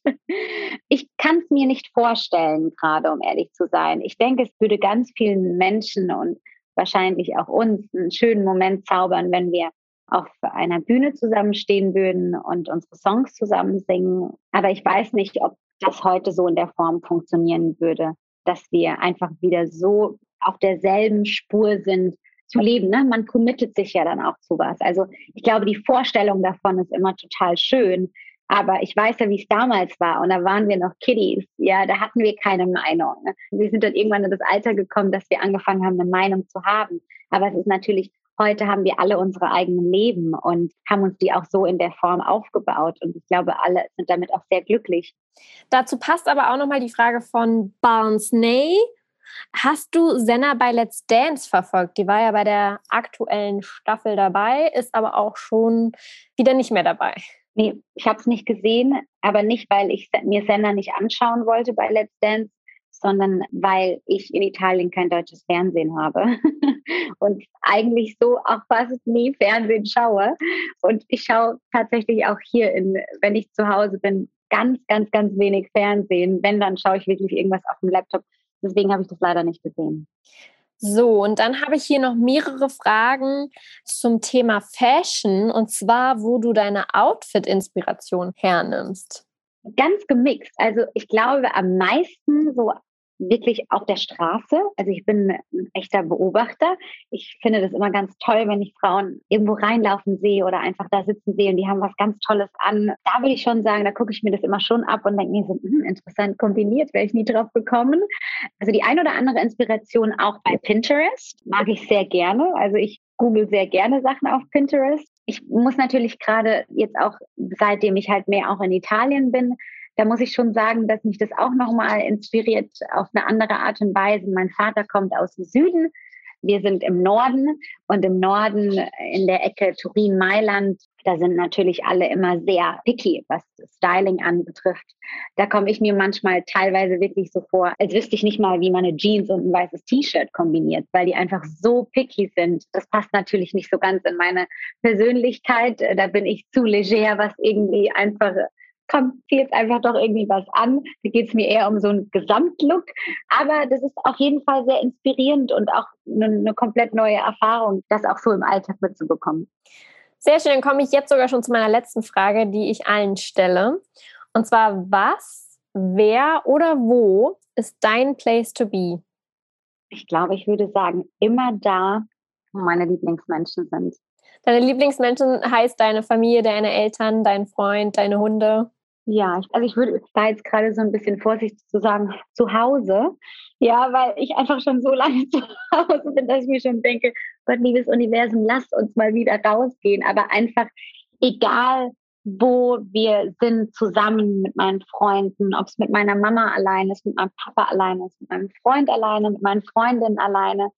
Ich kann es mir nicht vorstellen, gerade um ehrlich zu sein. Ich denke, es würde ganz vielen Menschen und wahrscheinlich auch uns einen schönen Moment zaubern, wenn wir auf einer Bühne zusammenstehen würden und unsere Songs zusammen singen. Aber ich weiß nicht, ob das heute so in der Form funktionieren würde, dass wir einfach wieder so auf derselben Spur sind zu leben. Ne? Man committet sich ja dann auch zu was. Also ich glaube, die Vorstellung davon ist immer total schön. Aber ich weiß ja, wie es damals war. Und da waren wir noch Kiddies. Ja, da hatten wir keine Meinung. Ne? Wir sind dann irgendwann in das Alter gekommen, dass wir angefangen haben, eine Meinung zu haben. Aber es ist natürlich Heute haben wir alle unsere eigenen Leben und haben uns die auch so in der Form aufgebaut. Und ich glaube, alle sind damit auch sehr glücklich. Dazu passt aber auch nochmal die Frage von Barnes-Ney. Hast du Senna bei Let's Dance verfolgt? Die war ja bei der aktuellen Staffel dabei, ist aber auch schon wieder nicht mehr dabei. Nee, ich habe es nicht gesehen, aber nicht, weil ich mir Senna nicht anschauen wollte bei Let's Dance, sondern weil ich in Italien kein deutsches Fernsehen habe [laughs] und eigentlich so auch fast nie Fernsehen schaue. Und ich schaue tatsächlich auch hier, in, wenn ich zu Hause bin, ganz, ganz, ganz wenig Fernsehen. Wenn, dann schaue ich wirklich irgendwas auf dem Laptop. Deswegen habe ich das leider nicht gesehen. So, und dann habe ich hier noch mehrere Fragen zum Thema Fashion und zwar, wo du deine Outfit-Inspiration hernimmst. Ganz gemixt. Also ich glaube am meisten so wirklich auf der Straße. Also ich bin ein echter Beobachter. Ich finde das immer ganz toll, wenn ich Frauen irgendwo reinlaufen sehe oder einfach da sitzen sehe und die haben was ganz Tolles an. Da würde ich schon sagen, da gucke ich mir das immer schon ab und denke mir so, hm, interessant kombiniert, wäre ich nie drauf gekommen. Also die ein oder andere Inspiration auch bei Pinterest mag ich sehr gerne. Also ich google sehr gerne Sachen auf Pinterest. Ich muss natürlich gerade jetzt auch, seitdem ich halt mehr auch in Italien bin, da muss ich schon sagen, dass mich das auch nochmal inspiriert auf eine andere Art und Weise. Mein Vater kommt aus dem Süden. Wir sind im Norden und im Norden in der Ecke Turin-Mailand, da sind natürlich alle immer sehr picky, was Styling anbetrifft. Da komme ich mir manchmal teilweise wirklich so vor, als wüsste ich nicht mal, wie man eine Jeans und ein weißes T-Shirt kombiniert, weil die einfach so picky sind. Das passt natürlich nicht so ganz in meine Persönlichkeit. Da bin ich zu leger, was irgendwie einfach kommt jetzt einfach doch irgendwie was an. Da geht es mir eher um so einen Gesamtlook. Aber das ist auf jeden Fall sehr inspirierend und auch eine, eine komplett neue Erfahrung, das auch so im Alltag mitzubekommen. Sehr schön, dann komme ich jetzt sogar schon zu meiner letzten Frage, die ich allen stelle. Und zwar, was, wer oder wo ist dein Place to be? Ich glaube, ich würde sagen, immer da, wo meine Lieblingsmenschen sind. Deine Lieblingsmenschen heißt deine Familie, deine Eltern, dein Freund, deine Hunde? Ja, also ich würde da jetzt gerade so ein bisschen vorsichtig zu sagen, zu Hause. Ja, weil ich einfach schon so [laughs] lange zu Hause bin, dass ich mir schon denke, Gott, liebes Universum, lass uns mal wieder rausgehen. Aber einfach, egal wo wir sind, zusammen mit meinen Freunden, ob es mit meiner Mama alleine ist, mit meinem Papa alleine ist, mit meinem Freund alleine, mit meinen Freundinnen alleine,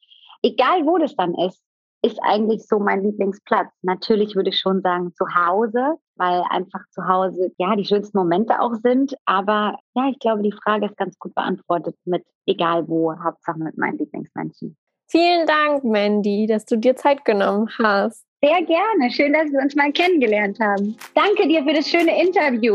egal wo das dann ist, ist eigentlich so mein Lieblingsplatz. Natürlich würde ich schon sagen zu Hause, weil einfach zu Hause ja die schönsten Momente auch sind. Aber ja, ich glaube, die Frage ist ganz gut beantwortet mit egal wo, Hauptsache mit meinen Lieblingsmenschen. Vielen Dank, Mandy, dass du dir Zeit genommen hast. Sehr gerne. Schön, dass wir uns mal kennengelernt haben. Danke dir für das schöne Interview.